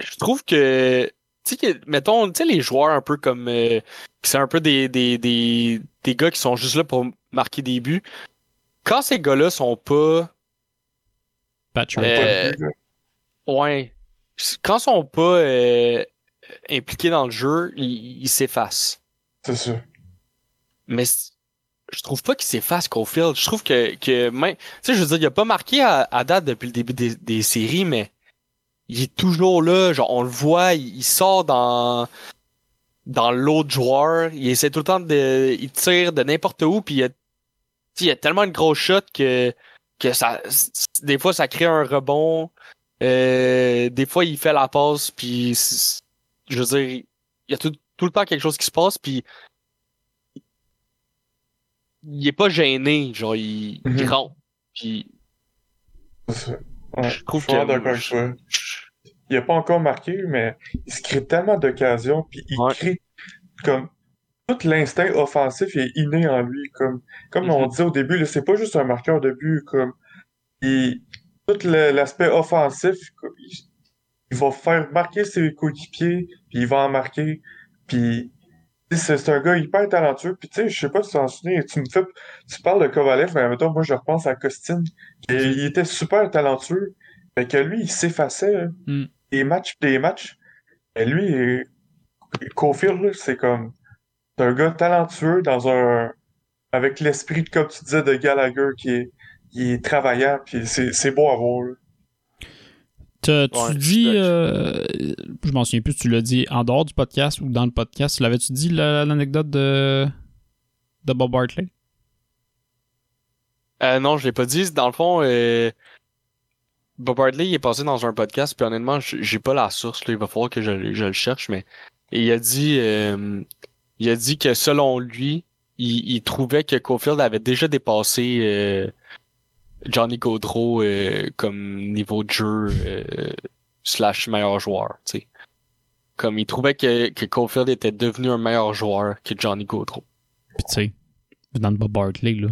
je trouve que, tu sais, que, mettons, tu sais, les joueurs un peu comme, euh, qui un peu des, des, des, des gars qui sont juste là pour marquer des buts. Quand ces gars-là sont pas, Patrick. Euh, ouais, quand ils sont pas euh, impliqués dans le jeu, ils s'effacent. C'est ça. Mais je trouve pas qu'il s'efface Caulfield. Je trouve que, que même, tu sais, je veux dire, il a pas marqué à, à date depuis le début des, des séries, mais il est toujours là. Genre, on le voit, il, il sort dans, dans l'autre joueur. Il essaie tout le temps de, il tire de n'importe où, puis il y a, il y a tellement de gros shots que, que ça, des fois, ça crée un rebond. Euh, des fois, il fait la passe, puis je veux dire, il y a tout, tout le temps quelque chose qui se passe, puis il est pas gêné, genre il, il Mhm. rentre. Puis. Ouais, je trouve que. Il a pas encore marqué, mais il se crée tellement d'occasions, puis il crée comme tout l'instinct offensif est inné en lui. Comme, comme on disait au début, c'est pas juste un marqueur de but, comme il, tout l'aspect offensif, comme, il, il va faire marquer ses coéquipiers, puis il va en marquer, puis c'est c'est un gars hyper talentueux. Puis tu sais, je sais pas si tu t'en souviens, tu me fais, tu parles de Kovalev, mais mettons, moi je repense à Costin, qui il était super talentueux, mais que lui, il s'effaçait hein. Mm. Des matchs pis des matchs. Et lui, là, c'est comme c'est un gars talentueux dans un avec l'esprit, comme tu disais, de Gallagher qui est, qui est travaillant, puis c'est c'est beau à voir. là. Tu Ouais, dis, euh, je m'en souviens plus, si tu l'as dit en dehors du podcast ou dans le podcast, l'avais-tu dit la- l'anecdote de, de Bob Bartley? Euh, non, je l'ai pas dit. Dans le fond, euh, Bob Hartley il est passé dans un podcast, puis honnêtement, j'ai pas la source. Là, il va falloir que je, je le cherche, mais il a dit, euh, il a dit que selon lui, il, il trouvait que Cofield avait déjà dépassé euh, Johnny Gaudreau euh, comme niveau de jeu euh, slash meilleur joueur. tu sais. Comme il trouvait que, que Cofield était devenu un meilleur joueur que Johnny Gaudreau. Puis tu sais, dans Bob Bartley, là.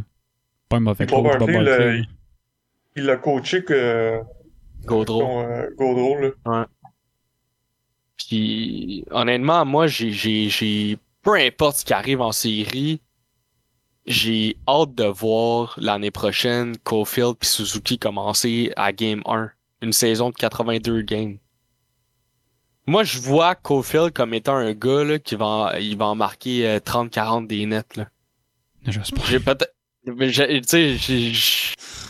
Pas un mauvais Bob Bob Hartley. Il l'a coaché que Gaudreau. euh, Gaudreau, là. Ouais. Puis honnêtement, moi j'ai j'ai j'ai peu importe ce qui arrive en série, j'ai hâte de voir l'année prochaine Cofield puis Suzuki commencer à game 1, une saison de 82 games. Moi, je vois Cofield comme étant un gars là, qui va il va en marquer euh, 30-40 des nets là. J'espère. J'ai peut-être tu sais,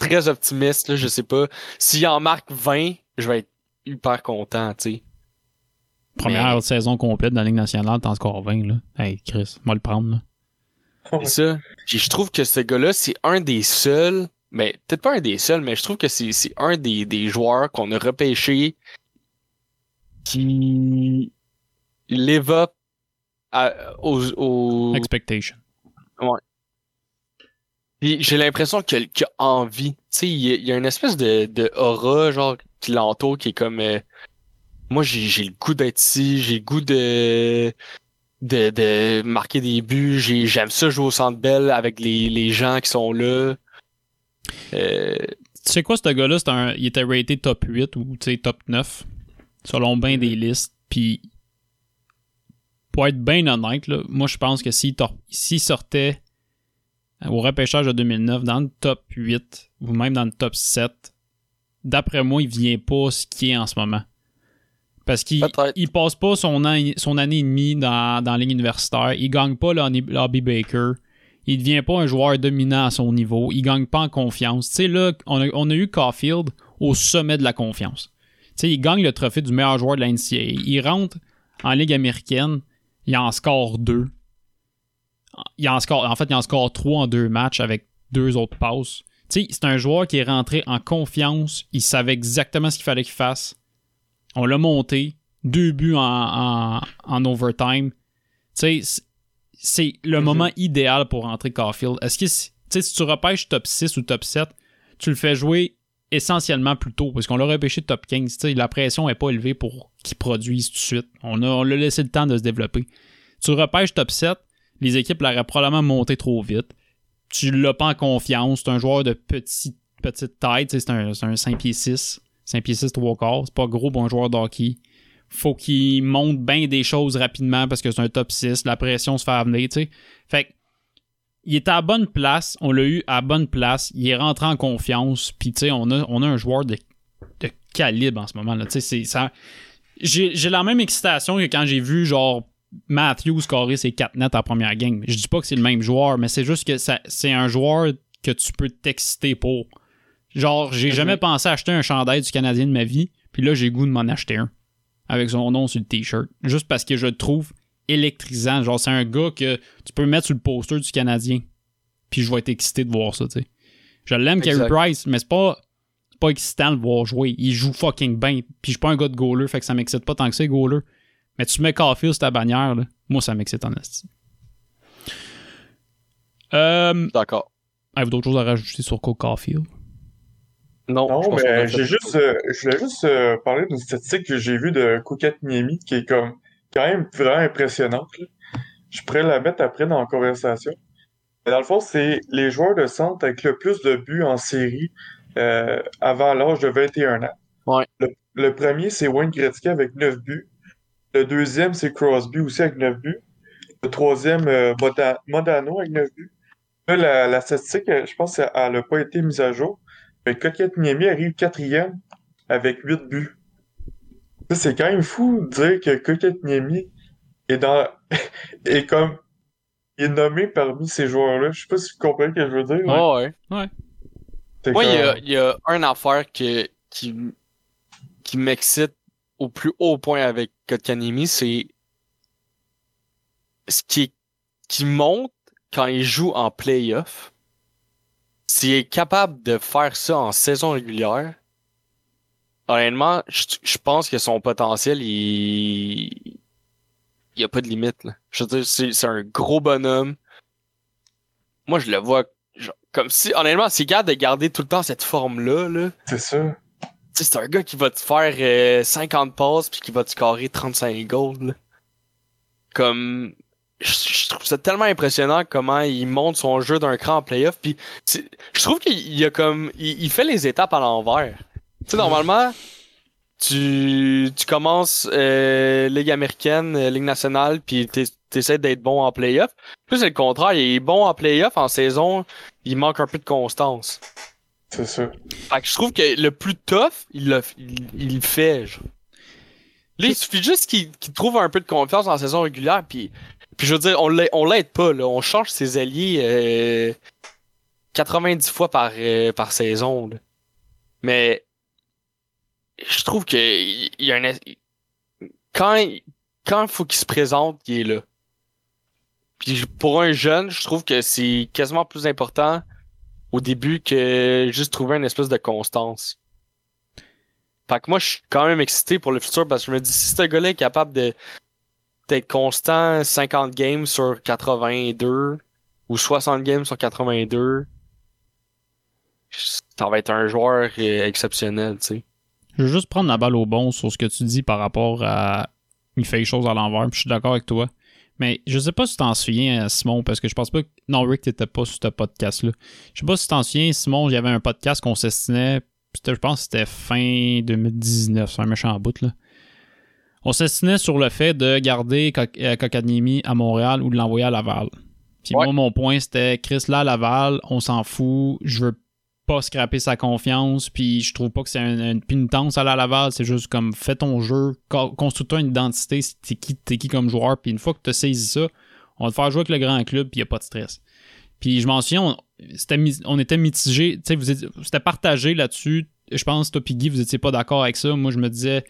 très optimiste là, je sais pas. S'il en marque 20, je vais être hyper content, tu sais. Première Mais- saison complète dans la Ligue nationale, t'en score 20, là. Hey, Chris, moi le prendre, là. C'est ça. Puis je trouve que ce gars-là, c'est un des seuls, mais peut-être pas un des seuls, mais je trouve que c'est c'est un des, des joueurs qu'on a repêché qui live up à- aux, aux... Expectation. Ouais. Puis j'ai l'impression qu'il qu'il a envie. Tu sais, il y a, une espèce de, de aura, genre, qui l'entoure, qui est comme... euh, moi, j'ai le goût d'être ici, j'ai le goût de... De, de marquer des buts, J'ai- j'aime ça jouer au Centre Bell avec les, les gens qui sont là. Euh, Tu sais quoi, ce gars-là, un, il était raté top 8 ou tu sais, top 9, selon bien des listes. Puis, pour être bien honnête, là, moi, je pense que s'il, tor- s'il sortait au repêchage de 2009 dans le top 8 ou même dans le top 7, d'après moi, il vient pas ce qui est en ce moment. Parce qu'il il passe pas son, an- son année et demie dans, dans la ligne universitaire. Il gagne pas le Hobby Baker. Il devient pas un joueur dominant à son niveau. Il gagne pas en confiance. Tu sais, là, on a, on a eu Caulfield au sommet de la confiance. Tu sais, il gagne le trophée du meilleur joueur de la NCAA. Il rentre en Ligue américaine. Il en score deux. Il en score, en fait, il en score trois en deux matchs avec deux autres passes. Tu sais, c'est un joueur qui est rentré en confiance. Il savait exactement ce qu'il fallait qu'il fasse. On l'a monté. Deux buts en, en, en overtime. Tu sais, c'est- le moment idéal pour rentrer Caulfield. Est-ce que, si- tu sais, si tu repêches top 6 ou top 7, tu le fais jouer essentiellement plus tôt, parce qu'on l'a repêché top 15. Tu sais, la pression n'est pas élevée pour qu'il produise tout de suite. On a, on l'a laissé le temps de se développer. Tu repêches top 7, les équipes l'auraient probablement monté trop vite. Tu l'as pas en confiance. C'est un joueur de petit, petite taille. C'est un, un 5 pieds 6. 5 pieds 6, 3 quarts. C'est pas gros un joueur de hockey. Faut qu'il monte bien des choses rapidement parce que c'est un top 6. La pression se fait amener. Fait que, il était à bonne place. On l'a eu à bonne place. Il est rentré en confiance. Puis, on a, on a un joueur de, de calibre en ce moment. J'ai la même excitation que quand j'ai vu, genre, Matthews scorer ses 4 nets en première game. Je dis pas que c'est le même joueur, mais c'est juste que ça- c'est un joueur que tu peux t'exciter pour. Genre, j'ai jamais pensé acheter un chandail du Canadien de ma vie, puis là, j'ai goût de m'en acheter un. Avec son nom sur le t-shirt. Juste parce que je le trouve électrisant. Genre, c'est un gars que tu peux mettre sur le poster du Canadien. Puis je vais être excité de voir ça, tu sais. Je l'aime, Carey. Price, mais c'est pas, pas excitant de le voir jouer. Il joue fucking bien. Puis je suis pas un gars de goaler, fait que ça m'excite pas tant que c'est goaler. Mais tu mets Caulfield sur ta bannière, là. Moi, ça m'excite en esti. Euh, D'accord. Avez-vous d'autres choses à rajouter sur Cole Caulfield? Non, je Non, a mais j'ai juste, euh, je voulais juste euh, parler d'une statistique que j'ai vue de Koukat Niemi qui est comme quand même vraiment impressionnante. là. Je pourrais la mettre après dans la conversation. Mais dans le fond, c'est les joueurs de centre avec le plus de buts en série euh, avant l'âge de 21 ans. Ouais. Le, le premier, c'est Wayne Gretzky avec 9 buts. Le deuxième, c'est Crosby aussi avec 9 buts. Le troisième, euh, Moda- Modano avec 9 buts. Là, la, la statistique, euh, je pense qu'elle n'a pas été mise à jour. Mais Coquette Niemi arrive quatrième avec 8 buts. Ça, c'est quand même fou de dire que Coquette Niemi est dans [laughs] est comme il est nommé parmi ces joueurs-là. Je sais pas si vous comprenez ce que je veux dire. Ouais, ouais. Ouais. Moi, il y a, y a une affaire que, qui, qui m'excite au plus haut point avec Kotkanimi, c'est ce qui, qui monte quand il joue en playoff. S'il est capable de faire ça en saison régulière, honnêtement, je, je pense que son potentiel, il, il y a pas de limite. Là. Je veux dire, c'est, c'est un gros bonhomme. Moi, je le vois genre, comme si, honnêtement, s'il garde de garder tout le temps cette forme-là, là, C'est ça. C'est un gars qui va te faire euh, 50 passes puis qui va te scorer 35 goals. Comme je, trouve ça tellement impressionnant comment il monte son jeu d'un cran en playoff puis je trouve qu'il a comme il, il fait les étapes à l'envers. Tu sais normalement tu tu commences euh, ligue américaine, euh, ligue nationale puis t'es- t'essaies d'être bon en playoff. Plus c'est le contraire, il est bon en playoff en saison, il manque un peu de constance. C'est ça. Fait que je trouve que le plus tough, il le, il, fait. genre. Là, il suffit juste qu'il qu'il trouve un peu de confiance en saison régulière, puis, puis je veux dire, on l'a- on l'aide pas, là. On change ses alliés euh, 90 fois par, euh, par saison. là. Mais je trouve que il y a un... Quand quand faut qu'il se présente, il est là. Puis pour un jeune, je trouve que c'est quasiment plus important au début que juste trouver une espèce de constance. Fait que moi, je suis quand même excité pour le futur parce que je me dis, si ce gars-là est capable d'être constant 50 games sur 82 ou 60 games sur 82, ça va être un joueur euh, exceptionnel, tu sais. Je veux juste prendre la balle au bon sur ce que tu dis par rapport à. Il fait les choses à l'envers, puis je suis d'accord avec toi. Mais je sais pas si tu t'en souviens, euh, Simon, parce que je pense pas que. Non, Rick, t'étais pas sur ce podcast-là. Je sais pas si tu t'en souviens, Simon, il y avait un podcast qu'on s'estimait. Je pense que c'était fin 2019, c'est un méchant bout, là. On s'estimait sur le fait de garder Co- euh, Kokaniemi à Montréal ou de l'envoyer à Laval. Puis moi, mon point, c'était Chris là à Laval, on s'en fout, je veux pas scraper sa confiance, puis je trouve pas que c'est un- une pénitence à Laval, c'est juste comme fais ton jeu, co- construis-toi une identité, t'es qui, qui comme joueur, puis une fois que tu saisi ça, on va te faire jouer avec le grand club, puis y a pas de stress. Puis je m'en souviens, on, c'était mi- on était étiez- c'était partagé là-dessus. Je pense, toi, Piggy, vous étiez pas d'accord avec ça. Moi, je me disais,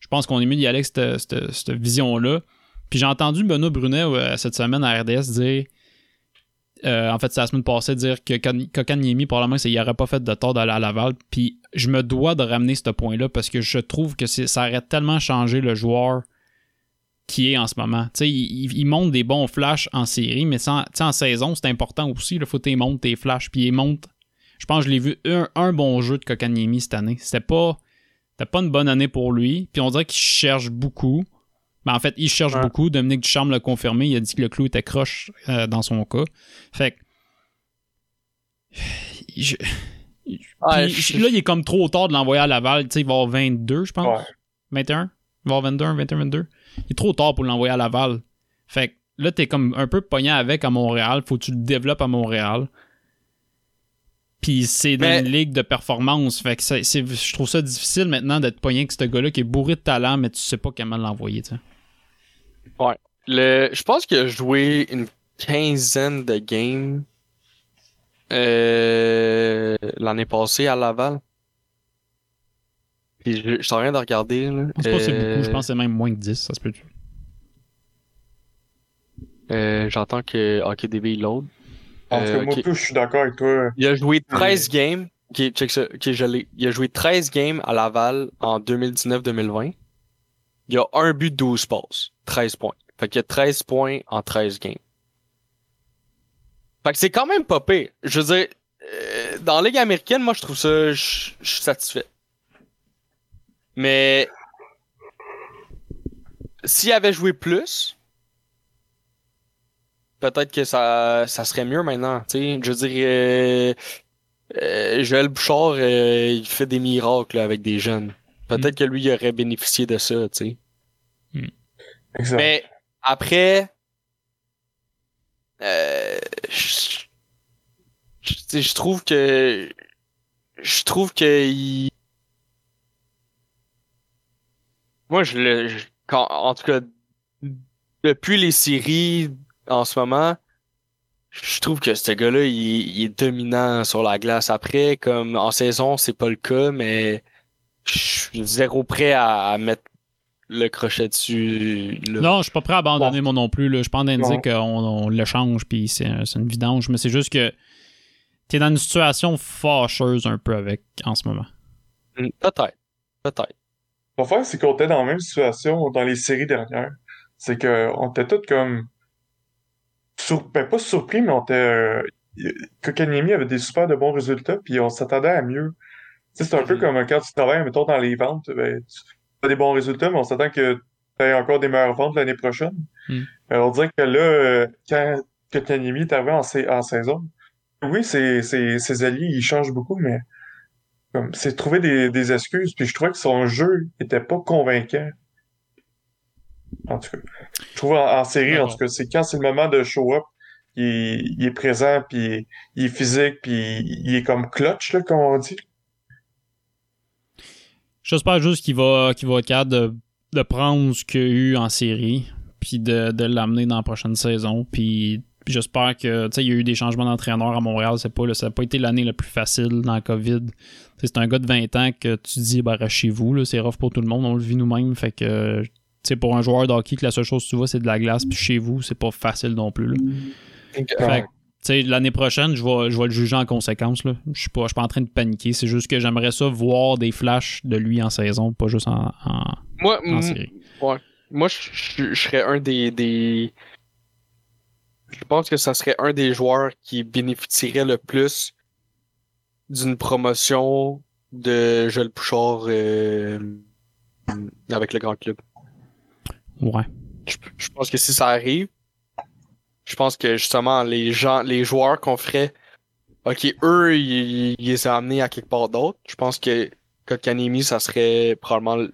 je pense qu'on est mieux d'y aller avec cette, vision-là. Puis j'ai entendu Benoît Brunet cette semaine à RDS dire, euh, en fait, c'est la semaine passée, dire que Kan- Kokaniemi, probablement, il n'aurait pas fait de tort d'aller à Laval. Puis je me dois de ramener ce point-là parce que je trouve que ça aurait tellement changé le joueur qui est en ce moment. Tu sais, il, il- il monte des bons flashs en série, mais sans, en saison, c'est important aussi. Il faut que tu montes tes flashs. Puis il monte. Je pense que je l'ai vu un, bon jeu de Kokaniemi cette année. C'était pas, pas une bonne année pour lui. Puis on dirait qu'il cherche beaucoup. Mais en fait, il cherche beaucoup. Dominique Ducharme l'a confirmé. Il a dit que le clou était croche euh, dans son cas. Fait que. [sighs] Je- Ouais, Puis, je- là, il est comme trop tard de l'envoyer à Laval. Tu sais, il va avoir 22, je pense. Ouais. 21? Il va avoir 22, 21, 22. Il est trop tard pour l'envoyer à Laval. Fait que là, t'es comme un peu pogné avec à Montréal. Faut que tu le développes à Montréal. Puis c'est dans Mais- une ligue de performance. Fait que c'est, je trouve ça difficile maintenant d'être pogné avec ce gars-là qui est bourré de talent, mais tu sais pas comment l'envoyer, tu sais. Ouais. Le, je pense qu'il a joué une quinzaine de games euh, l'année passée à Laval. Puis je, je suis en train de regarder. Là. Je pense pas que c'est Euh, beaucoup. Je pense que c'est même moins que 10, ça se peut. euh, J'entends que HockeyDB il load. En tout cas, Euh, moi, plus, je suis d'accord avec toi. Il a joué 13 games. Ok, check ça. Ok, je. Il a joué 13 games à Laval en 2019-2020. Il a un but, 12 passes. 13 points. Fait qu'il y a 13 points en 13 games. Fait que c'est quand même pas pire. Je veux dire, euh, dans la Ligue américaine, moi, je trouve ça, je je suis satisfait. Mais, s'il avait joué plus, peut-être que ça, ça serait mieux maintenant. Tu sais, je veux dire, euh, euh, Joël Bouchard, euh, il fait des miracles là, avec des jeunes. Peut-être que lui, il aurait bénéficié de ça, tu sais. Mais après, euh, je, trouve que je trouve que il... moi je le quand, en tout cas depuis les séries en ce moment, je trouve que ce gars-là, il, il est dominant sur la glace. Après, comme en saison, c'est pas le cas, mais je suis zéro prêt à, à mettre le crochet dessus. là. Non, je suis pas prêt à abandonner moi non plus. Là. Je suis pas en train de Non. dire qu'on on le change puis c'est c'est une vidange, mais c'est juste que t'es dans une situation fâcheuse un peu avec en ce moment. Hmm, Peut-être. Peut-être. Le faire, c'est qu'on était dans la même situation dans les séries dernières. C'est qu'on était tous comme. Sur... Ben, pas surpris, mais on était. Euh... Kokanemi avait des super de bons résultats, puis on s'attendait à mieux. Tu sais, c'est un peu comme quand tu travailles, mettons, dans les ventes, ben, tu des bons résultats, mais on s'attend que tu aies encore des meilleures ventes l'année prochaine. Mm. Euh, on dirait que là, quand Kokanemi est arrivé en, sa- en saison, oui, ses, ses, ses alliés, ils changent beaucoup, mais comme c'est trouver des, des excuses. Puis je trouvais que son jeu était pas convaincant. En tout cas, je trouve en, en série, en tout cas, c'est quand c'est le moment de show up, il est, il est présent, puis il est physique, puis il est comme clutch, là, comme on dit. J'espère juste qu'il va, qu'il va être capable de, de prendre ce qu'il y a eu en série, puis de, de l'amener dans la prochaine saison. Puis j'espère que, tu sais, il y a eu des changements d'entraîneur à Montréal. C'est pas, là, ça n'a pas été l'année la plus facile dans la COVID. Tu sais, C'est un gars de 20 ans que tu dis, bah, chez vous, là, c'est rough pour tout le monde. On le vit nous-mêmes. Fait que, tu sais, pour un joueur de hockey, que la seule chose que tu vois, c'est de la glace, puis chez vous, c'est pas facile non plus. là. Fait que, tu sais, l'année prochaine, je vais, je vais le juger en conséquence. Là. Je suis pas, je suis pas en train de paniquer. C'est juste que j'aimerais ça voir des flashs de lui en saison, pas juste en, en, Moi, en série. ouais. Moi, je, je- je serais un des, des. Je pense que ça serait un des joueurs qui bénéficierait le plus d'une promotion de Joël Pouchard euh, avec le grand club. Ouais. Je, je pense que si ça arrive, je pense que justement les gens, les joueurs qu'on ferait, ok, eux, ils, ils les ont amenés à quelque part d'autre. Je pense que Kotkanemi, ça serait probablement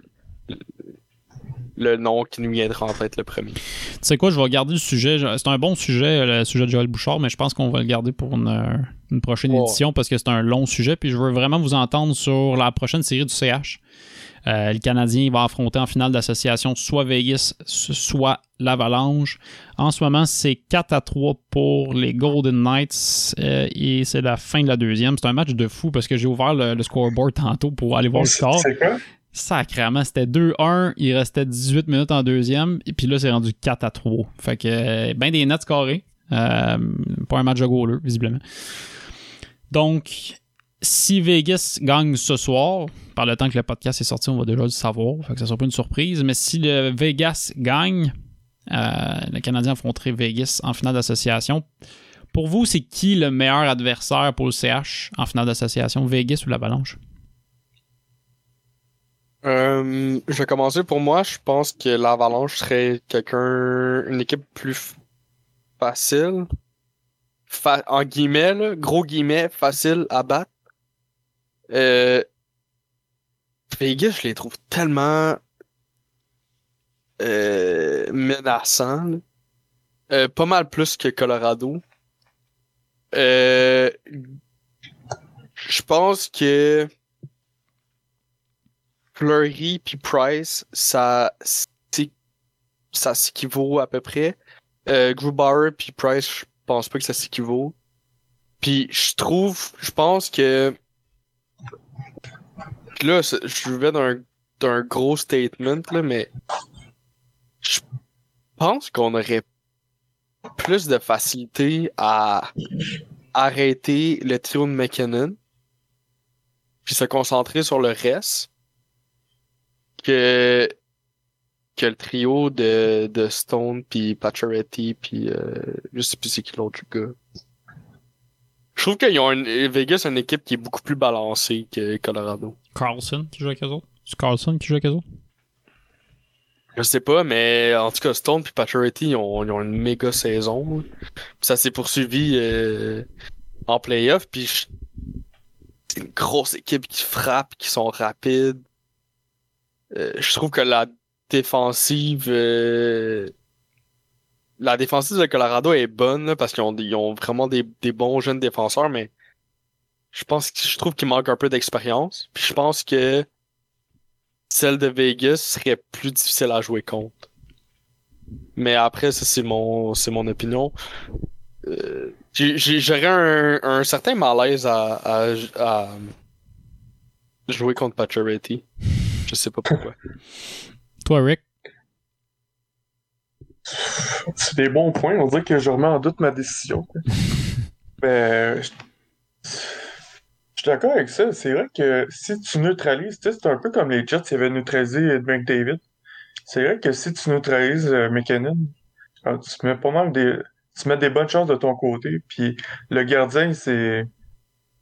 le, nom qui nous viendra en tête le premier. Tu sais quoi, je vais garder le sujet. Je- C'est un bon sujet, le sujet de Joël Bouchard, mais je pense qu'on va le garder pour une, une prochaine édition parce que c'est un long sujet. Puis je veux vraiment vous entendre sur la prochaine série du CH. Euh, le Canadien va affronter en finale d'association soit Vegas, soit l'Avalanche. En ce moment, c'est 4 à 3 pour les Golden Knights euh, et c'est la fin de la deuxième. C'est un match de fou parce que j'ai ouvert le, le scoreboard tantôt pour aller voir le score. C'est quoi? Sacrément, c'était 2-1, il restait 18 minutes en deuxième, et puis là, c'est rendu 4 à 3. Fait que, euh, ben des nets carrés. Euh, pas un match de goaler, visiblement. Donc, si Vegas gagne ce soir, par le temps que le podcast est sorti, on va déjà le savoir, fait que ça sera pas une surprise, mais si le Vegas gagne, euh, le Canadien affronterait Vegas en finale d'association. Pour vous, c'est qui le meilleur adversaire pour le CH en finale d'association, Vegas ou l'Avalanche? Euh, je vais commencer pour moi. Je pense que l'Avalanche serait quelqu'un, une équipe plus facile. Fa- en guillemets, gros guillemets, facile à battre. Euh, Vegas, je les trouve tellement euh, menaçants. Euh, pas mal plus que Colorado. Euh, je pense que Fleury puis Price, ça, ça s'équivaut à peu près. Euh, Grubauer puis Price, je pense pas que ça s'équivaut. Puis je trouve, je pense que là, je vais d'un d'un gros statement là, mais je pense qu'on aurait plus de facilité à arrêter le trio de McKinnon puis se concentrer sur le reste que que le trio de, de Stone puis Pacioretty puis euh, je sais plus c'est qui l'autre gars. Je trouve qu'ils ont une, Vegas une équipe qui est beaucoup plus balancée que Colorado. Carlson qui joue avec eux autres? C'est Carlson qui joue avec eux autres? Je sais pas, mais en tout cas, Stone puis Pacioretty, ils ont, ils ont une méga saison. Ça s'est poursuivi euh, en playoff. Puis c'est une grosse équipe qui frappe, qui sont rapides. Euh, je trouve que la défensive... euh, la défensive de Colorado est bonne là, parce qu'ils ont, ils ont vraiment des, des bons jeunes défenseurs, mais je pense que je trouve qu'il manque un peu d'expérience. Puis je pense que celle de Vegas serait plus difficile à jouer contre. Mais après, ça c'est mon c'est mon opinion. Euh, J'aurais un, un certain malaise à, à, à jouer contre Pacioretty. Je sais pas pourquoi. [laughs] Toi, Rick? C'est des bons points. On dirait que je remets en doute ma décision. Mais [laughs] je suis d'accord avec ça. C'est vrai que si tu neutralises, c'est un peu comme les Jets qui avaient neutralisé McDavid. C'est vrai que si tu neutralises euh, McKinnon, euh, tu mets pas mal des. Tu mets des bonnes chances de ton côté. Puis le gardien, c'est.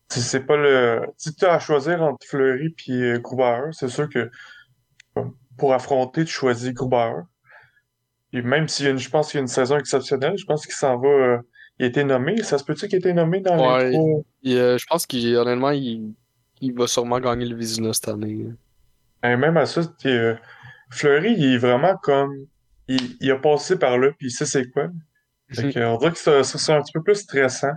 c'est- pas le. Si tu as à choisir entre Fleury puis euh, Grubauer, c'est sûr que pour affronter, tu choisis Grubauer. Puis même une, je pense qu'il y a une saison exceptionnelle, je pense qu'il s'en va. euh, il a été nommé. Ça se peut-tu qu'il ait été nommé dans Ouais, il- euh, je pense qu'honnêtement, il, il va sûrement gagner le Vizina cette année. Et même à ça, euh, Fleury, il est vraiment comme. Il, il a passé par là, puis il sait c'est quoi. Fait que, on dirait que c'est un petit peu plus stressant.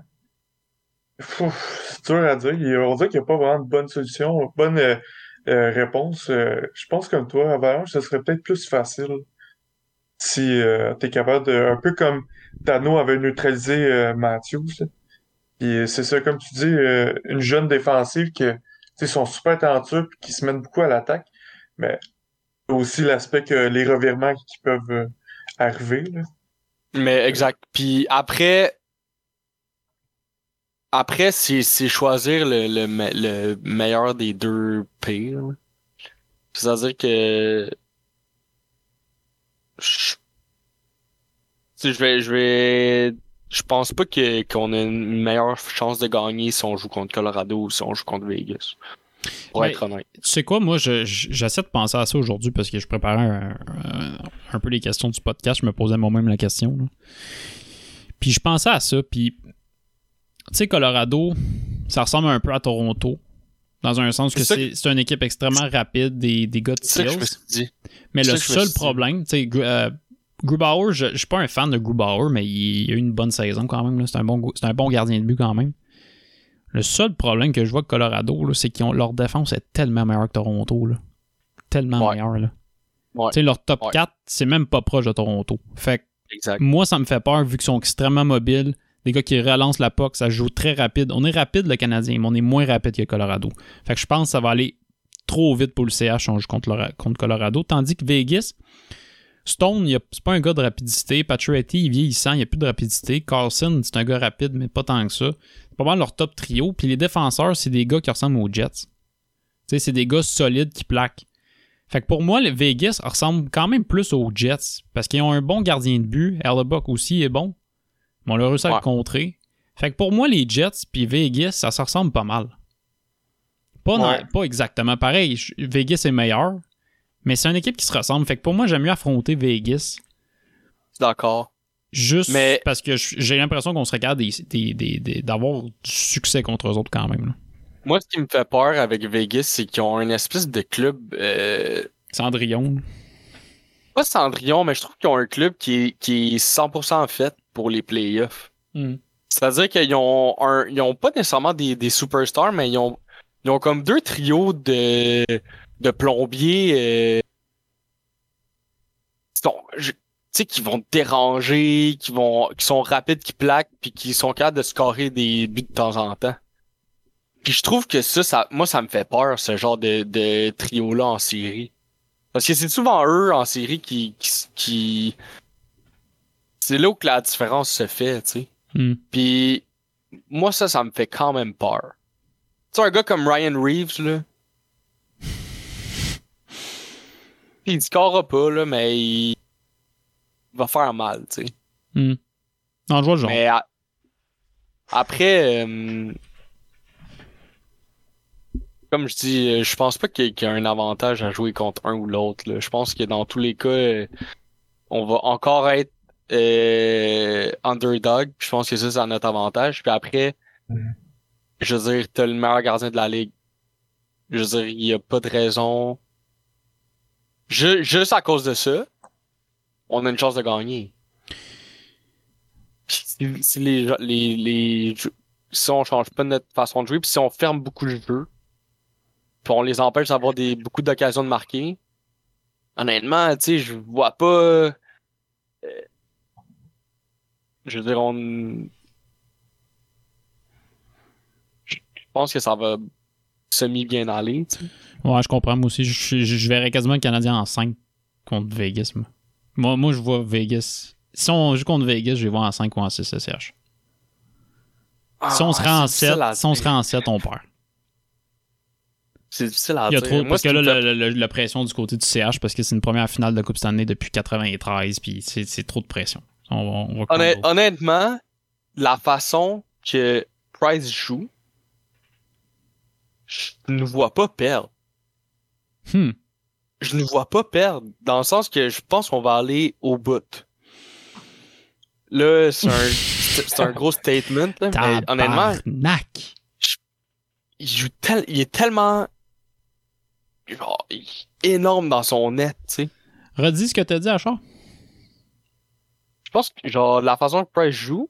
C'est dur à dire. Il- on dirait qu'il n'y a pas vraiment de bonne solution, bonne euh, réponse. Je pense comme toi, Avalanche, ce serait peut-être plus facile si tu es capable de. Un peu comme Dano avait neutralisé euh, Matthews. Puis c'est ça, comme tu dis, euh, une jeune défensive qui sont super talentueux puis qui se mènent beaucoup à l'attaque. Mais aussi l'aspect que les revirements qui peuvent euh, arriver. Mais exact. Puis après, après c'est choisir le, le, me- le meilleur des deux pires. C'est-à-dire que je, je vais je vais je pense pas que qu'on a une meilleure chance de gagner si on joue contre Colorado ou si on joue contre Vegas. Pour Mais- être honnête. Tu sais quoi, moi, je- je- j'essaie de penser à ça aujourd'hui parce que je préparais un, un- un peu les questions du podcast. Je me posais moi-même la question. là. Puis je pensais à ça. Puis, tu sais, Colorado, ça ressemble un peu à Toronto. Dans un sens que C'est une équipe extrêmement rapide, des, des gars de skills. Mais le seul problème, tu sais, euh, Grubauer, je, je suis pas un fan de Grubauer, mais il, a eu une bonne saison quand même. C'est un, bon, un bon gardien de but quand même. Le seul problème que je vois avec Colorado, c'est ont leur défense est tellement meilleure que Toronto. Là. Tellement Ouais. meilleure. Là. Ouais. Leur top Ouais. 4, c'est même pas proche de Toronto. Fait que Exact. moi, ça me fait peur vu qu'ils sont extrêmement mobiles. Des gars qui relancent la puck, ça joue très rapide. On est rapide, le Canadien, mais on est moins rapide que Colorado. Fait que je pense que ça va aller trop vite pour le CH si on joue contre, Lora- contre Colorado. Tandis que Vegas, Stone, c'est pas un gars de rapidité. Pacioretty, il vieillissant, il n'y a plus de rapidité. Carlson, c'est un gars rapide, mais pas tant que ça. C'est pas mal leur top trio. Puis les défenseurs, c'est des gars qui ressemblent aux Jets. C'est des gars solides qui plaquent. Fait que pour moi, le Vegas ressemble quand même plus aux Jets parce qu'ils ont un bon gardien de but. Erlebuck aussi est bon. Mais on l'a réussi à Ouais. le contrer. Fait que pour moi, les Jets puis Vegas, ça se ressemble pas mal. Pas, exactement pareil. Vegas est meilleur, mais c'est une équipe qui se ressemble. Fait que pour moi, j'aime mieux affronter Vegas D'accord. juste Mais- parce que j'ai l'impression qu'on des- des- d'avoir du succès contre eux autres quand même. là. Moi, ce qui me fait peur avec Vegas, c'est qu'ils ont une espèce de club. Euh, Cendrillon. pas Cendrillon, mais je trouve qu'ils ont un club qui est, qui est 100% fait pour les playoffs. Mm. C'est-à-dire qu'ils ont un, ils ont pas nécessairement des, des superstars, mais ils ont, ils ont comme deux trios de, de plombiers, euh, qui sont- je- tu sais, qui vont déranger, qui vont, qui sont rapides, qui plaquent, puis qui sont capables de scorer des buts de temps en temps. Puis je trouve que ça, ça, moi, ça me fait peur, ce genre de, de trio-là en série. Parce que c'est souvent eux en série qui, qui, qui- c'est là où que la différence se fait, tu sais. Mm. Puis moi, ça, ça me fait quand même peur. Tu sais, un gars comme Ryan Reeves, là. Il scorera pas, là, mais il va faire mal, tu sais. Mm. Non, je vois le genre. Mais après, euh, comme je dis, euh, je pense pas qu'il y ait- qu'il y a un avantage à jouer contre un ou l'autre. là. Je pense que dans tous les cas, euh, on va encore être euh, underdog. Je pense que ça, c'est à notre avantage. Puis après, je veux dire, t'as le meilleur gardien de la ligue. Je veux dire, il n'y a pas de raison. Ju- juste à cause de ça, on a une chance de gagner. Si, si les, les, les, si on change pas notre façon de jouer, puis si on ferme beaucoup de jeux, puis on les empêche d'avoir des, beaucoup d'occasions de marquer, honnêtement, tu sais, je vois pas. euh, je veux dire, on. pense que ça va semi-bien aller. tu sais. Ouais, je comprends. Moi aussi, je, je, je verrais quasiment le Canadien en 5 contre Vegas. Moi, moi, moi, je vois Vegas. Si on joue contre Vegas, je vais voir en 5 ou en 6 SCH. si on se rend en Ah, c'est 7, difficile à si on se rend en 7, on perd. C'est difficile à Il y a dire. trop, Moi, parce ce que là, fait- le- le- la pression du côté du CH, parce que c'est une première finale de Coupe Stanley depuis 93, puis c'est c'est trop de pression. On va, on va Honnêt- combo. honnêtement, la façon que Price joue, je ne vois pas perdre. Hmm. Je ne vois pas perdre, dans le sens que je pense qu'on va aller au bout. Là, c'est un, un gros statement, là, mais honnêtement, Tabarnak. il, joue tel- il est tellement genre, il est énorme dans son net, tu sais. Redis ce que t'as dit, Achard. Je pense que genre la façon que Price joue,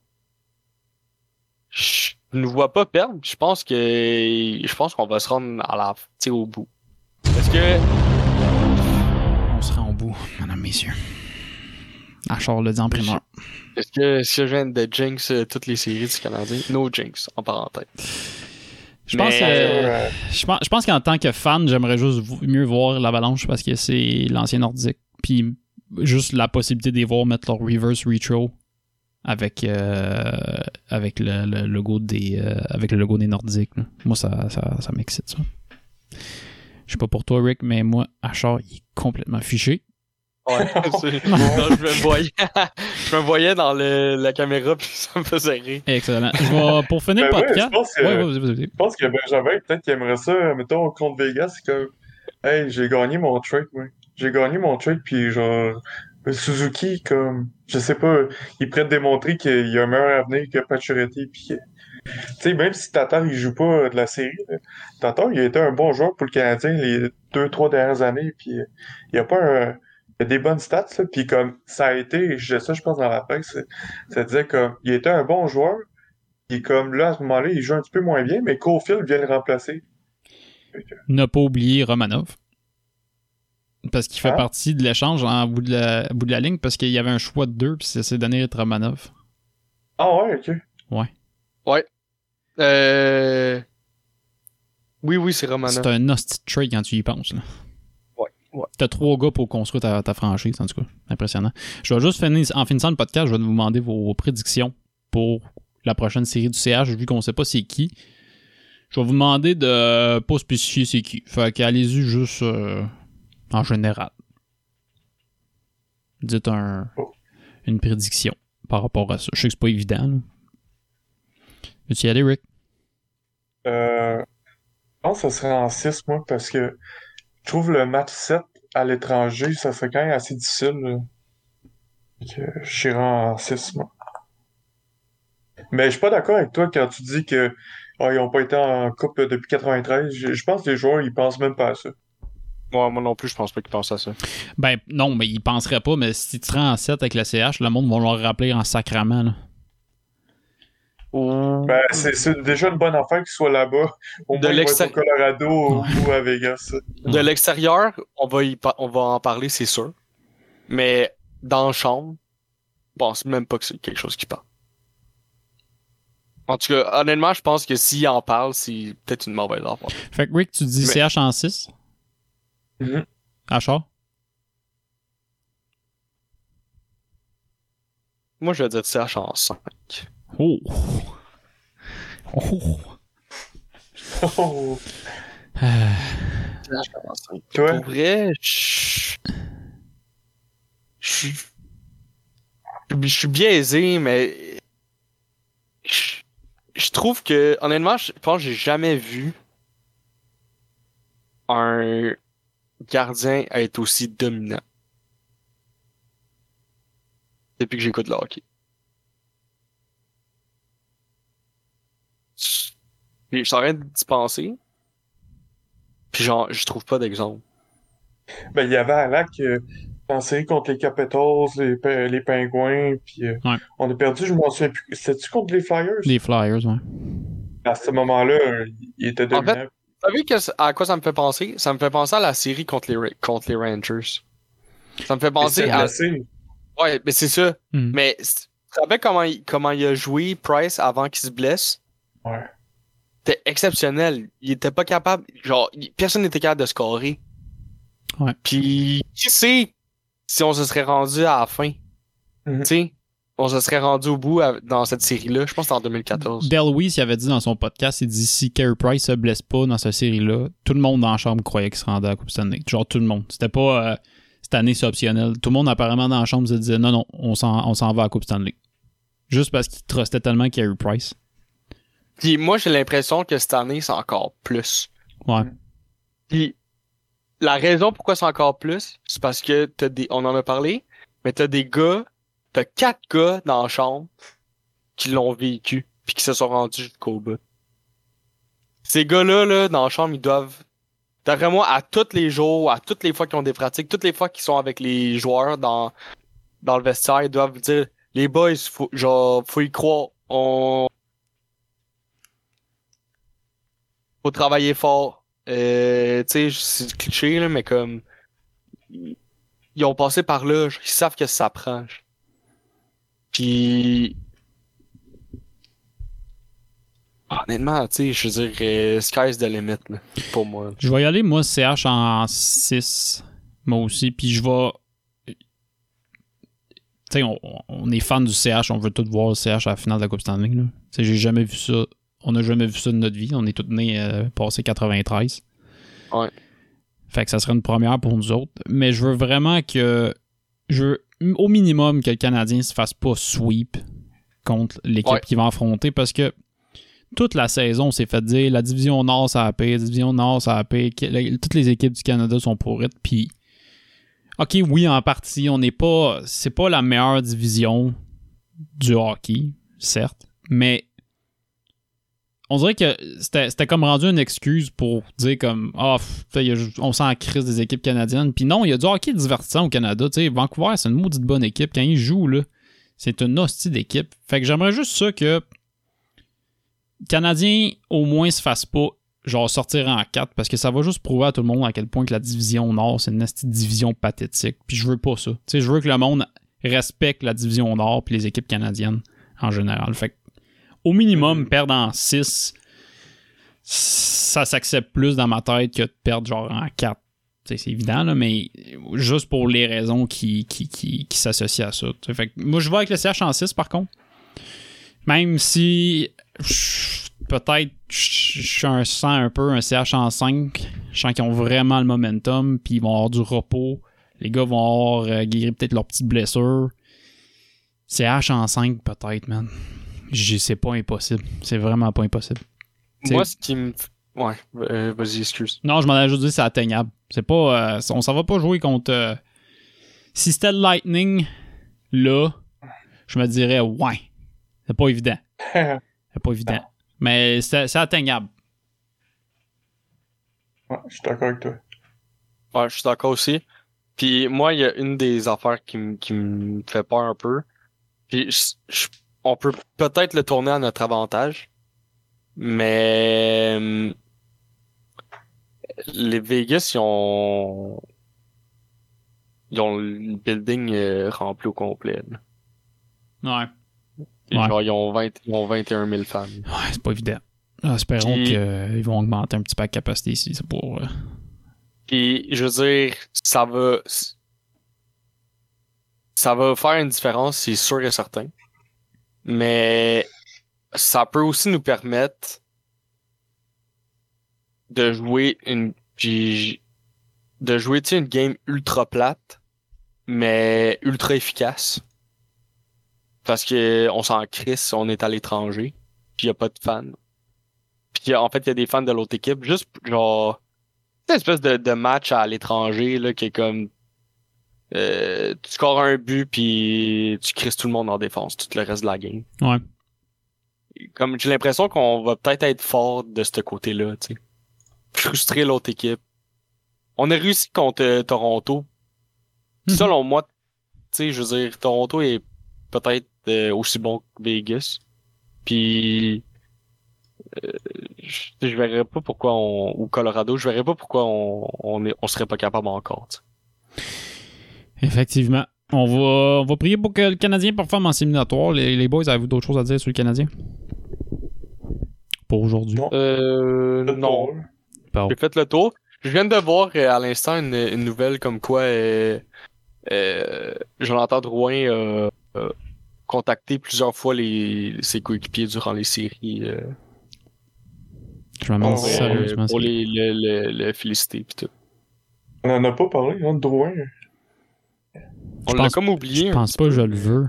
je ne vois pas perdre. Je pense que je pense qu'on va se rendre à la au bout. Est-ce que On se rend au bout, mesdames, messieurs. Achard le dit en primeur. est-ce que que je viens de jinx euh, toutes les séries du Canadien? No jinx en parenthèse. Je pense, Mais- euh, je pense, je pense qu'en tant que fan, j'aimerais juste mieux voir l'Avalanche parce que c'est l'ancien nordique. Puis juste la possibilité de les voir mettre leur reverse retro avec, euh, avec le, le logo des euh, avec le logo des nordiques. là. Moi, ça, ça, ça m'excite ça. Je sais pas pour toi, Rick, mais moi, Achard, il est complètement fiché. Ouais, [laughs] c'est- [laughs] non, je me voyais, je me voyais dans le, la caméra puis ça me faisait rire. Excellent. Je vais, pour finir [laughs] Ben le ouais, podcast. je pense que- Ouais, ouais, vas-y, vas-y. Je pense que Benjamin, peut-être qu'il aimerait ça, mettons, contre Vegas, c'est comme, hey, j'ai gagné mon trade, moi. J'ai gagné mon trade, puis genre, Suzuki, comme, je sais pas, il est prêt de démontrer qu'il y a un meilleur avenir que Pacioretty, puis tu sais, même si Tatar, il joue pas de la série, Tatar, il a été un bon joueur pour le Canadien les deux, trois dernières années, puis euh, il y a pas un, il a des bonnes stats, puis comme, ça a été, je ça, je pense, dans la presse, ça disait comme, il était un bon joueur, puis comme, là, à ce moment-là, il joue un petit peu moins bien, mais Caulfield vient le remplacer. ne pas oublier Romanov. Parce qu'il fait Ah. partie de l'échange en bout de la, bout de la ligne parce qu'il y avait un choix de deux puis ça s'est donné être Romanov. Ah ouais, ok. Ouais. Ouais. Euh... Oui, oui, c'est Romanov. C'est un hostie de trade quand tu y penses. Là. Ouais, ouais. T'as trois gars pour construire ta, ta franchise, en tout cas. Impressionnant. Je vais juste finir, en finissant le podcast, je vais vous demander vos prédictions pour la prochaine série du CH, vu qu'on sait pas c'est qui. Je vais vous demander de pas spécifier c'est qui. Fait qu'allez-y juste euh, en général. Dites un, une prédiction par rapport à ça. Je sais que c'est pas évident. Là. Veux-tu y aller, Rick? Euh, je pense que ça serait en 6, moi, parce que je trouve le match 7 à l'étranger, ça serait quand même assez difficile. je serais en 6, moi. Mais je suis pas d'accord avec toi quand tu dis que ah, ils ont pas été en coupe depuis 93. Je, je pense que les joueurs, ils pensent même pas à ça. Ouais, moi non plus, je pense pas qu'il pense à ça. Ben non, mais ils penseraient pas, mais si tu te rends en 7 avec la CH, le monde va leur rappeler en sacrament. Là. Ben, c'est c'est déjà une bonne affaire qu'ils soient là-bas. Au De moins, au l'extérieur. Colorado ou, ou à Vegas. [laughs] De l'extérieur, on va, y pa- on va en parler, c'est sûr. Mais dans la chambre, je pense même pas que c'est quelque chose qui parle. En tout cas, honnêtement, je pense que s'il en parle, c'est peut-être une mauvaise affaire. Fait que Rick, tu dis Mais- CH en 6 Mhm. Achard Moi, je vais dire CH en 5. Oh Oh Oh. Euh, Toi? Pour vrai, je je suis je suis biaisé, mais je, je trouve que honnêtement, je pense que j'ai jamais vu un gardien être aussi dominant depuis que j'écoute le hockey. Je suis en train d'y penser. Puis genre, je trouve pas d'exemple. Ben, il y avait Alak euh, en série contre les Capitals, les, les Pingouins, puis euh, Ouais. on a perdu, je m'en souviens plus. C'était-tu contre les Flyers? Les Flyers, ouais. À ce moment-là, euh, il était En dominant. fait, savez que- à quoi ça me fait penser? Ça me fait penser à la série contre les, contre les Rangers. Ça me fait penser à. Ouais, mais c'est ça. Mhm. Mais tu rappelles comment il, comment il a joué Price avant qu'il se blesse? Ouais. était exceptionnel. Il était pas capable, genre, personne n'était capable de scorer. Ouais. Puis, qui sait si on se serait rendu à la fin? Mhm. Tu sais, on se serait rendu au bout à- dans cette série-là. Je pense que c'était en 2014. Del Weiss, il avait dit dans son podcast, il dit si Carey Price se blesse pas dans cette série-là, tout le monde dans la chambre croyait qu'il se rendait à la Coupe Stanley. Genre tout le monde. C'était pas euh, cette année c'est optionnel. Tout le monde apparemment dans la chambre se disait non non, on s'en on s'en va à la Coupe Stanley. Juste parce qu'il trustait tellement Carey Price. Puis moi, j'ai l'impression que cette année, c'est encore plus. Ouais. Puis la raison pourquoi c'est encore plus, c'est parce que t'as des, on en a parlé, mais t'as des gars, t'as quatre gars dans la chambre qui l'ont vécu puis qui se sont rendus jusqu'au bout. Ces gars-là, là, dans la chambre, ils doivent, d'après moi, à tous les jours, à toutes les fois qu'ils ont des pratiques, toutes les fois qu'ils sont avec les joueurs dans, dans le vestiaire, ils doivent dire, les boys, faut, genre, faut y croire, on, faut travailler fort. Euh, tu sais, c'est cliché, là, mais comme, ils ont passé par là, ils savent que ça prend. Puis, honnêtement, tu sais, je veux dire, euh, sky's the limit, là, pour moi. Je vais y aller, moi, CH en 6, moi aussi, puis je vais... Tu sais, on, on est fan du CH, on veut tout voir le CH à la finale de la Coupe Stanley. là. Tu sais, j'ai jamais vu ça. On n'a jamais vu ça de notre vie. On est tous nés euh, passé 93. Ouais. Fait que ça serait une première pour nous autres. Mais je veux vraiment que... Je veux au minimum que le Canadien se fasse pas sweep contre l'équipe Ouais. qui va affronter parce que toute la saison, on s'est fait dire la division Nord, ça a payé, la division Nord, ça a payé. Toutes les équipes du Canada sont pourrites. Puis, OK, oui, en partie, on n'est pas. C'est pas la meilleure division du hockey, certes, mais on dirait que c'était comme rendu une excuse pour dire comme ah ju- on s'en crise des équipes canadiennes. Puis non il y a du hockey divertissant au Canada tu Vancouver c'est une maudite bonne équipe. Quand ils jouent là c'est une hostie d'équipe. Fait que j'aimerais juste ça que Canadiens au moins se fassent pas genre sortir en 4 parce que ça va juste prouver à tout le monde à quel point que la division Nord c'est une hostie division pathétique. Puis je veux pas ça. Tu sais je veux que le monde respecte la division Nord puis les équipes canadiennes en général. Fait que au minimum, perdre en 6, ça s'accepte plus dans ma tête que de perdre genre en 4. Tu sais, C'est évident, là, mais juste pour les raisons qui, s'associent à ça. Fait moi, je vais avec le CH en 6 par contre. Même si peut-être je je suis un sens un peu un CH en 5. Je sens qu'ils ont vraiment le momentum, puis ils vont avoir du repos. Les gars vont avoir euh, guéri peut-être leurs petites blessures. CH en 5 peut-être, man. Je- C'est pas impossible. C'est vraiment pas impossible. C'est- Moi, ce qui me. Ouais, euh, vas-y, excuse. Non, je m'en ai juste dit c'est atteignable. C'est pas. euh, on s'en va pas jouer contre. euh, si c'était le Lightning, là, je me dirais ouais. C'est pas évident. [laughs] C'est pas évident. Mais c'est atteignable. Ouais, je suis d'accord avec toi. Ouais, je suis d'accord aussi. Puis moi, il y a une des affaires qui, me- qui me fait peur un peu. Puis je- je- on peut peut-être le tourner à notre avantage. Mais hum, les Vegas, ils ont ils ont le building euh, rempli au complet. là. Ouais. Et Ouais. Genre, ils ont, 20, ils ont 21 000 fans. Ouais, c'est pas évident. Espérons Puis- qu'ils vont augmenter un petit peu la capacité ici. C'est pour. euh, Puis, je veux dire, ça va. Ça va faire une différence, c'est sûr et certain. Mais ça peut aussi nous permettre de jouer une. de jouer une game ultra plate, mais ultra efficace. Parce que on s'en crisse, on est à l'étranger, puis y a pas de fans. Puis en fait, il y a des fans de l'autre équipe, juste genre une espèce de, de match à l'étranger là qui est comme euh, tu scores un but puis tu crisses tout le monde en défense tout le reste de la game. Ouais. Comme j'ai l'impression qu'on va peut-être être fort de ce côté-là, tu sais. Frustrer l'autre équipe. On a réussi contre euh, Toronto. Selon moi, tu sais, je veux dire, Toronto est peut-être euh, aussi bon que Vegas. Puis euh, je, je verrais pas pourquoi on ou Colorado, je verrais pas pourquoi on on, est, on serait pas capable encore. tu sais. Effectivement. On va, on va prier pour que le Canadien performe en séminatoire. Les, les boys, avez-vous d'autres choses à dire sur le Canadien? pour aujourd'hui? Euh, non. J'ai fait le tour. Je viens de voir euh, à l'instant une, une nouvelle comme quoi euh, euh, Jonathan Drouin a a contacté plusieurs fois les, ses coéquipiers durant les séries euh, Je me demande pour, sérieusement. euh, pour les, le, le- le féliciter pis tout. On en a pas parlé, hein, de Drouin. On Je l'a pense- comme oublié. Je pense pas que je le veux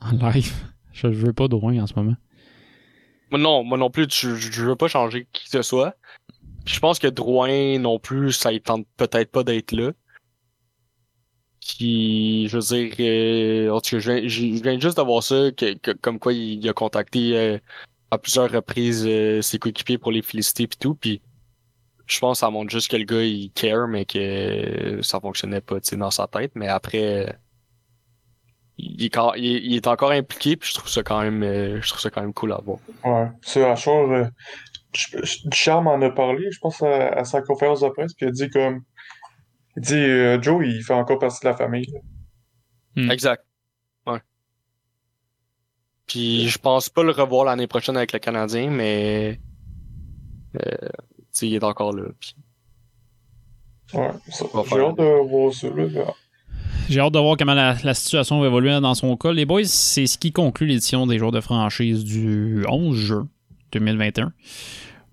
en live. [laughs] Je le veux pas de loin en ce moment. Moi non, moi non plus, je, je veux pas changer qui que ce soit. Je pense que Drouin non plus, ça il tente peut-être pas d'être là. Puis, je veux dire, euh, en tout cas, je viens, je viens juste d'avoir ça, que, que- comme quoi il, a contacté euh, à plusieurs reprises euh, ses coéquipiers pour les féliciter pis tout, puis je pense que ça montre juste que le gars il care, mais que ça fonctionnait pas, tu sais, dans sa tête. Mais après, il, est quand- il est- il est encore impliqué, puis je trouve ça quand même, euh, je trouve ça quand même cool à voir. Ouais. C'est à Char, euh, Charles en a parlé, je pense, à, à sa conférence de presse, puis il a dit comme. Il dit, euh, Joe, il fait encore partie de la famille. là. Hmm. Exact. Ouais. Puis je pense pas le revoir l'année prochaine avec le Canadien, mais euh, il est encore là. puis- Ouais, j'ai hâte de voir ça. Là. J'ai hâte de voir comment la, la situation va évoluer dans son cas. Les boys, c'est ce qui conclut l'édition des jours de franchise du 11 juin 2021.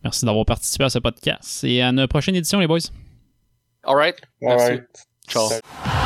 Merci d'avoir participé à ce podcast. Et à notre prochaine édition, les boys. Alright. Merci. Alright. Ciao. Salut.